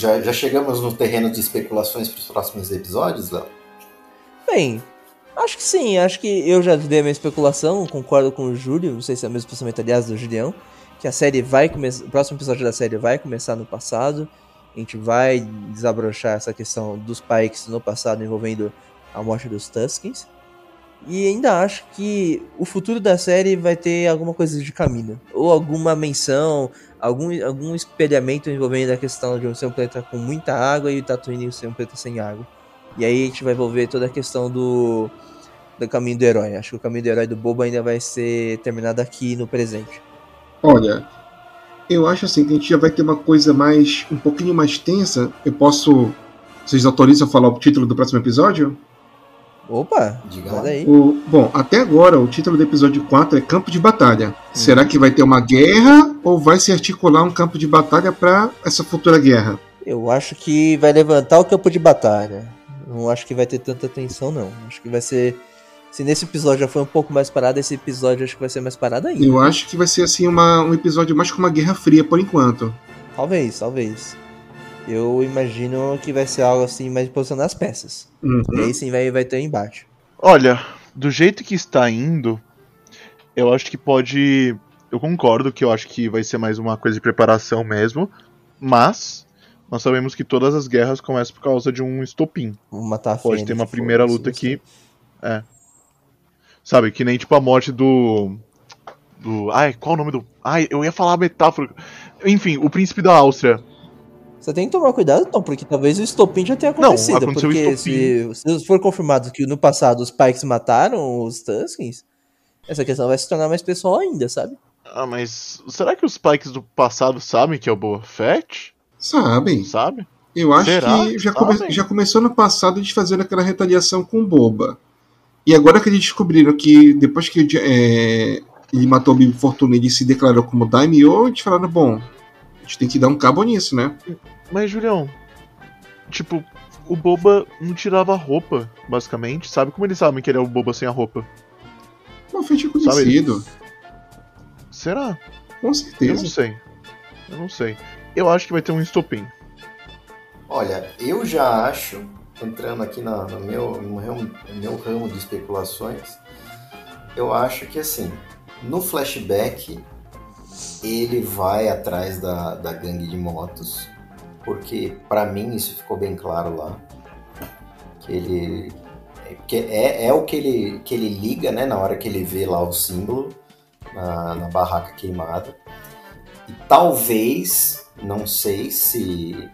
Já, já chegamos no terreno de especulações para os próximos episódios, Léo? Bem, acho que sim, acho que eu já dei a minha especulação, concordo com o Júlio, não sei se é o mesmo pensamento, aliás, do Julião, que a série vai começar, o próximo episódio da série vai começar no passado, a gente vai desabrochar essa questão dos Pikes no passado envolvendo a morte dos Tuskens, e ainda acho que o futuro da série vai ter alguma coisa de caminho, ou alguma menção, algum, algum espelhamento envolvendo a questão de ser um planeta com muita água e o Tatooine ser um planeta sem água. E aí a gente vai envolver toda a questão do, do caminho do herói. Acho que o caminho do herói do Boba ainda vai ser terminado aqui no presente. Olha, eu acho assim que a gente já vai ter uma coisa mais. um pouquinho mais tensa. Eu posso. Vocês autorizam a falar o título do próximo episódio? Opa, Diga lá. aí. O, bom, até agora o título do episódio 4 é Campo de Batalha. Será que vai ter uma guerra ou vai se articular um campo de batalha para essa futura guerra? Eu acho que vai levantar o campo de batalha. Não acho que vai ter tanta tensão, não. Acho que vai ser. Se nesse episódio já foi um pouco mais parado, esse episódio acho que vai ser mais parado ainda. Eu acho que vai ser assim uma, um episódio mais com uma guerra fria por enquanto. Talvez, talvez. Eu imagino que vai ser algo assim mais posicionar as peças. Uhum. E aí sim vai, vai ter embate. Olha, do jeito que está indo, eu acho que pode. Eu concordo que eu acho que vai ser mais uma coisa de preparação mesmo, mas nós sabemos que todas as guerras começam por causa de um estopim. Vamos matar a Pode ter uma primeira luta que. É. Sabe, que nem tipo a morte do. Do. Ai, qual o nome do. Ai, eu ia falar a metáfora. Enfim, o príncipe da Áustria. Você tem que tomar cuidado, então, porque talvez o estopim já tenha Não, acontecido. aconteceu o porque se, se for confirmado que no passado os Pikes mataram os Tuskens, essa questão vai se tornar mais pessoal ainda, sabe? Ah, mas. Será que os Pikes do passado sabem que é o Boa Fett? Sabem. Sabe? Eu acho Será? que já, come- já começou no passado de fazer aquela retaliação com o Boba. E agora que eles descobriram que depois que é, ele matou o Bibi Fortuna e ele se declarou como Daimyo, eles falaram, bom, gente tem que dar um cabo nisso, né? Mas, Julião. Tipo, o Boba não tirava roupa, basicamente. Sabe como eles sabem que ele é o Boba sem a roupa? Bom, feito conhecido, Será? com Eu não certeza. sei. Eu não sei. Eu acho que vai ter um estopim. Olha, eu já acho, entrando aqui na- no, meu, no, meu, no meu ramo de especulações, eu acho que assim, no flashback ele vai atrás da, da gangue de motos, porque pra mim isso ficou bem claro lá, que ele porque é, é o que ele, que ele liga, né, na hora que ele vê lá o símbolo na, na barraca queimada. E talvez, não sei se.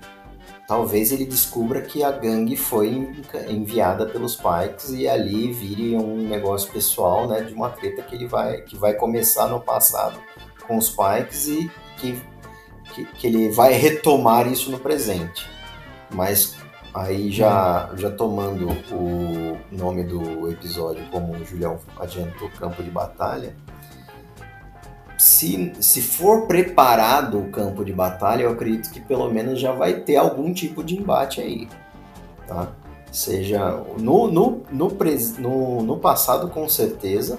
Talvez ele descubra que a gangue foi enviada pelos Pikes e ali vire um negócio pessoal, né, de uma treta que ele vai, que vai começar no passado com os Pikes e que, que, que ele vai retomar isso no presente. Mas aí já, já tomando o nome do episódio, como o Julião adiantou, campo de batalha, se, se for preparado o campo de batalha, eu acredito que pelo menos já vai ter algum tipo de embate aí. Tá? Seja no, no, no, no, no passado, com certeza,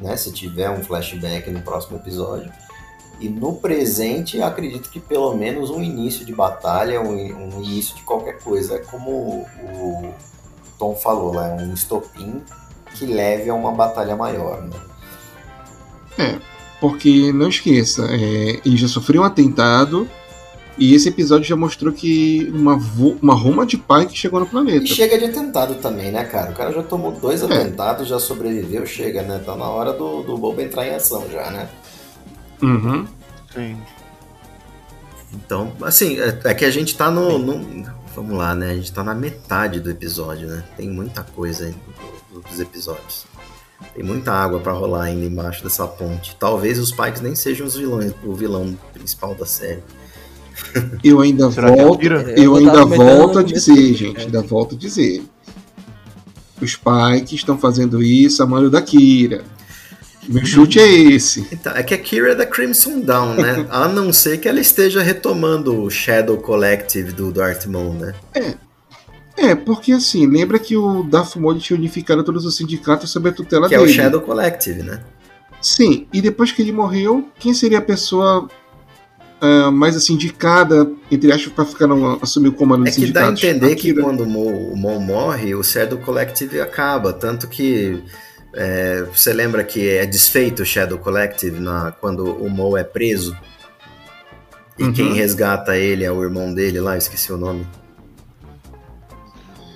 né? se tiver um flashback no próximo episódio. E no presente, acredito que pelo menos um início de batalha, um, um início de qualquer coisa. É como o, Tom falou lá, é um estopim que leve a uma batalha maior. Né? Porque, não esqueça, é, ele já sofreu um atentado e esse episódio já mostrou que uma, uma ruma de pai que chegou no planeta. E chega de atentado também, né, cara? O cara já tomou dois atentados, já sobreviveu, chega, né? Tá na hora do, do Bobo entrar em ação já, né? Uhum. Sim. Então, assim, é, é que a gente tá no, no- Vamos lá, né? A gente tá na metade do episódio, né? Tem muita coisa aí do- dos episódios. Tem muita água pra rolar ainda embaixo dessa ponte. Talvez os Pikes nem sejam os vilões, o vilão principal da série. Eu ainda Será que é volto, Akira? eu Eu ainda volto a dizer, gente, é. ainda volto a dizer. Os Pikes estão fazendo isso a mano da Kira. Meu chute é esse. Então, é que a Kira é da Crimson Dawn, né? a não ser que ela esteja retomando o Shadow Collective do Darth Maul, né? É, porque assim, lembra que o Darth Maul tinha unificado todos os sindicatos sob a tutela Que é dele. o Shadow Collective, né? Sim, e depois que ele morreu, quem seria a pessoa ah, mais assim indicada, entre aspas, pra ficar no, assumir o comando É que dá a entender que Akira. quando o Maul, o Maul morre, o Shadow Collective acaba. Tanto que é, você lembra que é desfeito o Shadow Collective na, quando o Maul é preso? E Uhum. quem resgata ele é o irmão dele lá, esqueci o nome.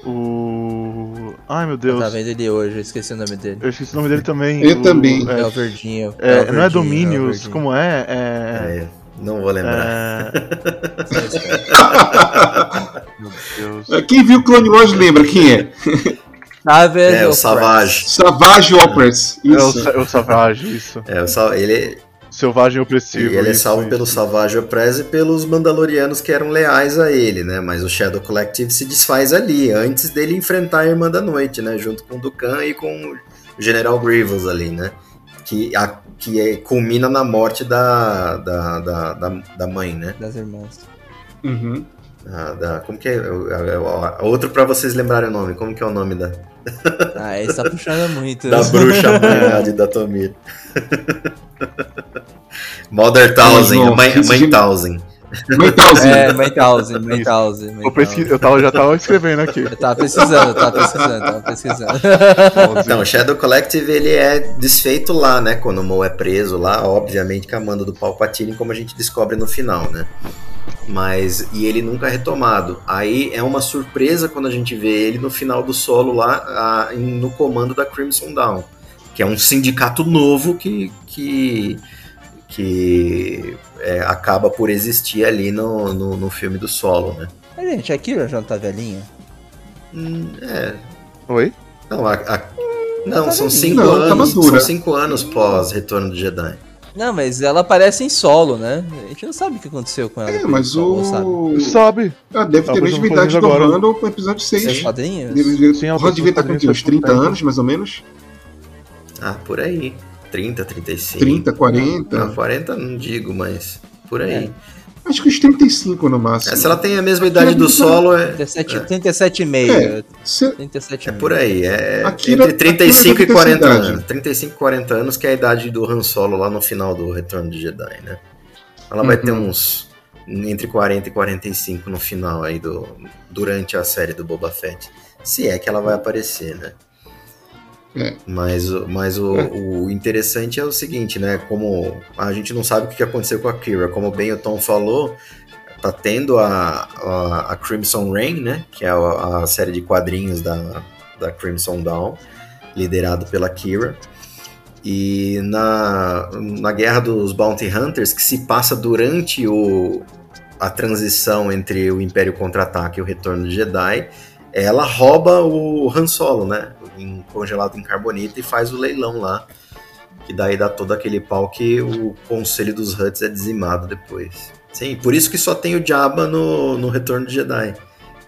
O. Ai meu Eu Deus. tava vendo ele hoje, eu esqueci o nome dele. Eu esqueci o nome dele também. Eu o- também. É, É, o verdinho. é, o não é verdinho, Dominios, o verdinho. como é? É. É, não vou lembrar. é... Meu Deus. Ah, Quem viu Clone Wars lembra quem é? Savage É, o Savage. Savage Operas. É o, Isso. Sa- é o Savage, isso. É, o Sa- ele, Selvagem opressivo. ele é isso, salvo isso. pelo Savage Opress e pelos Mandalorianos que eram leais a ele, né? Mas o Shadow Collective se desfaz ali, antes dele enfrentar a Irmã da Noite, né? Junto com o Dukan e com o General Grievous ali, né? Que, a, que é- culmina na morte da, da, da, da, da mãe, né? das irmãs. Uhum. Da, da- como que é? O- a- a- Outro pra vocês lembrarem o nome. Como que é o nome da, Ah, esse tá puxando muito. da bruxa mãe lá de Datomir? Mother Thousand, mãe, mãe Thousand. Mentalzinho. É, Maitalze, Maitalze. Eu, pesqui... eu tava, já tava escrevendo aqui. Eu tava pesquisando, tava pesquisando, tava pesquisando. Então, o Shadow Collective ele é desfeito lá, né? Quando o Mo é preso lá, obviamente com a mando do Palpatine, como a gente descobre no final, né? Mas e ele nunca é retomado. Aí é uma surpresa quando a gente vê ele no final do solo lá, a- no comando da Crimson Dawn, que é um sindicato novo que que, que é, acaba por existir ali no, no, no filme do solo, né? Mas, gente, a Kira já não tá velhinha? Hum, é, Oi? não, a- a- não, tá são cinco Não, tá anos, madura. são cinco anos pós Retorno do Jedi. Não, mas ela aparece em solo, né? A gente não sabe o que aconteceu com ela. É, mas solo, sabe? o. Sabe? Ah, deve ter a Talvez mesma não idade do com o episódio 6. Os quadrinhos? Deve- Sim, o devia estar com o quê? uns 30 tempo. anos, mais ou menos? Ah, por aí. 30, 35. 30, 40. Não, 40 não digo, mas por aí. Acho que uns 35 no máximo. É, se ela tem a mesma idade do solo, é, 37, é, 37,5. Se- 37 é por aí. É Akira- entre 35 Akira e 40 deve ter essa anos. idade. 35 e 40 anos, que é a idade do Han Solo lá no final do Retorno de Jedi, né? Ela vai Uhum. ter uns entre 40 e 45 no final aí do durante a série do Boba Fett. Se é que ela vai aparecer, né? É. Mas, o- mas o, É. o interessante é o seguinte, né? Como a gente não sabe o que aconteceu com a Kira, como bem o Tom falou, tá tendo a, a, a Crimson Reign, né? Que é a, a série de quadrinhos da, da Crimson Dawn, liderado pela Kira. E na, na Guerra dos Bounty Hunters, que se passa durante o, a transição entre o Império Contra-Ataque e o Retorno de Jedi, ela rouba o Han Solo, né? Em, congelado em carbonita e faz o leilão lá. Que daí dá todo aquele pau que o Conselho dos Huts é dizimado depois. Sim, por isso que só tem o Jabba no, no Retorno de Jedi.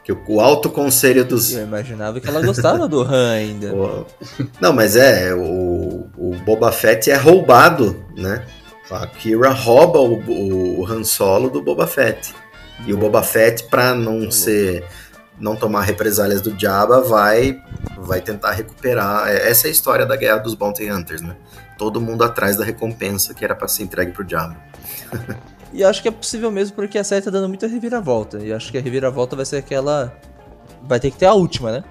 Que o, o alto conselho dos. Eu imaginava que ela gostava do Han ainda. O- Não, mas é, o, o Boba Fett é roubado, né? A Kira rouba o, o, o Han Solo do Boba Fett. E o Boba Fett, pra não ser. Não tomar represálias do Jabba, vai, vai tentar recuperar. É- Essa é a história da guerra dos Bounty Hunters, né? Todo mundo atrás da recompensa que era pra ser entregue pro Jabba. E acho que é possível mesmo porque a série tá dando muita reviravolta. E acho que a reviravolta vai ser aquela. Vai ter que ter a última, né?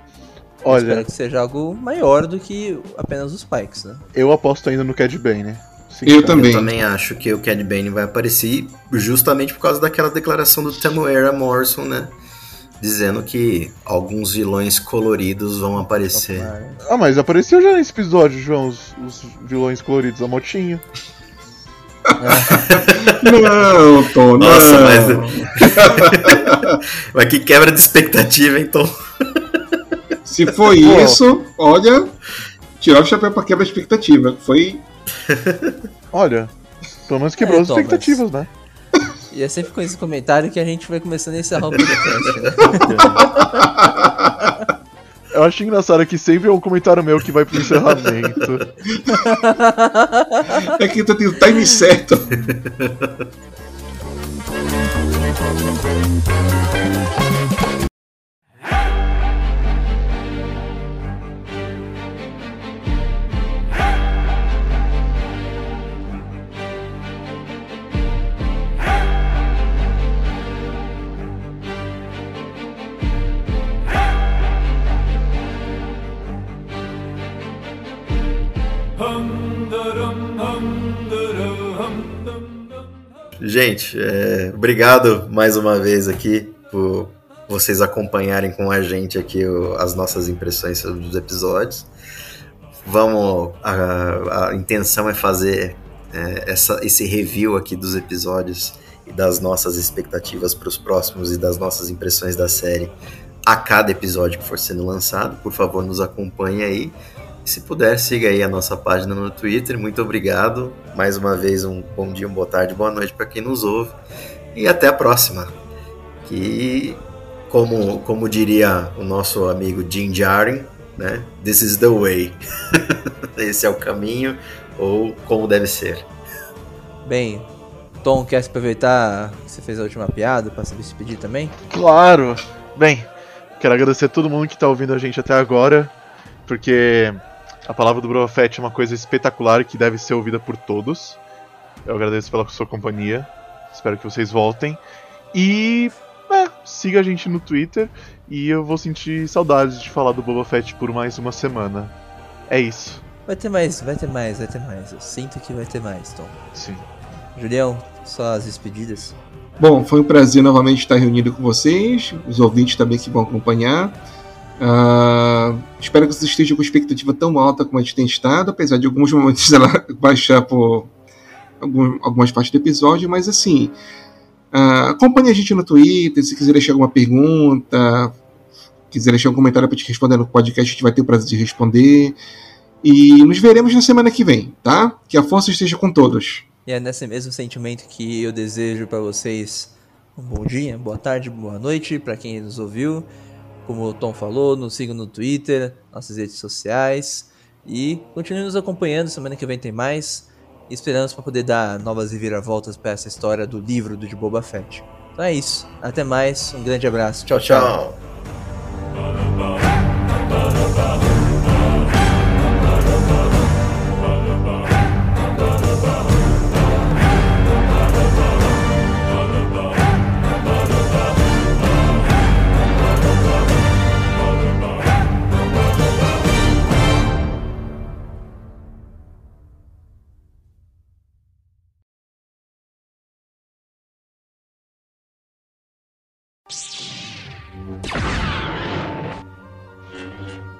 Eu Espero Olha, que seja algo maior do que apenas os Pikes, né? eu aposto ainda no Cad Bane. né? Eu também. Eu também acho que o Cad Bane vai aparecer justamente por causa daquela declaração do Tamuera Morrison, né? Dizendo que alguns vilões coloridos vão aparecer. Ah, mas apareceu já nesse episódio, João, os, os vilões coloridos, a motinha. Não, Tom, não. Nossa, mas. mas que quebra de expectativa, então. Se foi isso, olha, tirar o chapéu pra quebra de expectativa. Foi. Olha, pelo menos quebrou É, as Thomas. expectativas, né? E é sempre com esse comentário que a gente vai começando a encerrar o podcast, né? Eu acho engraçado que sempre é um comentário meu que vai pro encerramento. É que tu tem o time certo. Gente, é, obrigado mais uma vez aqui por vocês acompanharem com a gente aqui o- as nossas impressões sobre os episódios. Vamos, a, a intenção é fazer é, essa, esse review aqui dos episódios e das nossas expectativas para os próximos e das nossas impressões da série a cada episódio que for sendo lançado. Por favor, nos acompanhe aí. E se puder, siga aí a nossa página no Twitter. Muito obrigado. Mais uma vez, um bom dia, uma boa tarde, boa noite para quem nos ouve. E até a próxima. Que, como, como diria o nosso amigo Jim Jarin, né? This is the way. Esse é o caminho, ou como deve ser. Bem, Tom, quer se aproveitar que você fez a última piada pra se despedir também? Claro! Bem, quero agradecer a todo mundo que tá ouvindo a gente até agora, porque a palavra do Boba Fett é uma coisa espetacular que deve ser ouvida por todos. Eu agradeço pela sua companhia, espero que vocês voltem. E é, siga a gente no Twitter e eu vou sentir saudades de falar do Boba Fett por mais uma semana. É isso. Vai ter mais, vai ter mais, vai ter mais. Eu sinto que vai ter mais, Tom. Sim. Julião, só as despedidas. Bom, foi um prazer novamente estar reunido com vocês, os ouvintes também que vão acompanhar. Ah, espero que vocês estejam com expectativa tão alta como a gente tem estado, apesar de alguns momentos ela baixar por algum- algumas partes do episódio, mas assim, ah, acompanhe a gente no Twitter, se quiser deixar alguma pergunta, quiser deixar um comentário para te responder no podcast, a gente vai ter o prazer de responder. E nos veremos na semana que vem, tá? Que a força esteja com todos. E é nesse mesmo sentimento que eu desejo pra vocês um bom dia, boa tarde, boa noite pra quem nos ouviu. Como o Tom falou, nos sigam no Twitter, nossas redes sociais e continue nos acompanhando. Semana que vem tem mais. Esperamos para poder dar novas reviravoltas pra essa história do livro do de Boba Fett. Então é isso. Até mais. Um grande abraço. tchau. tchau. Tchau.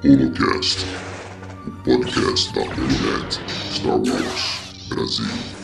Holocast, o podcast da Holonet Star Wars Brasil.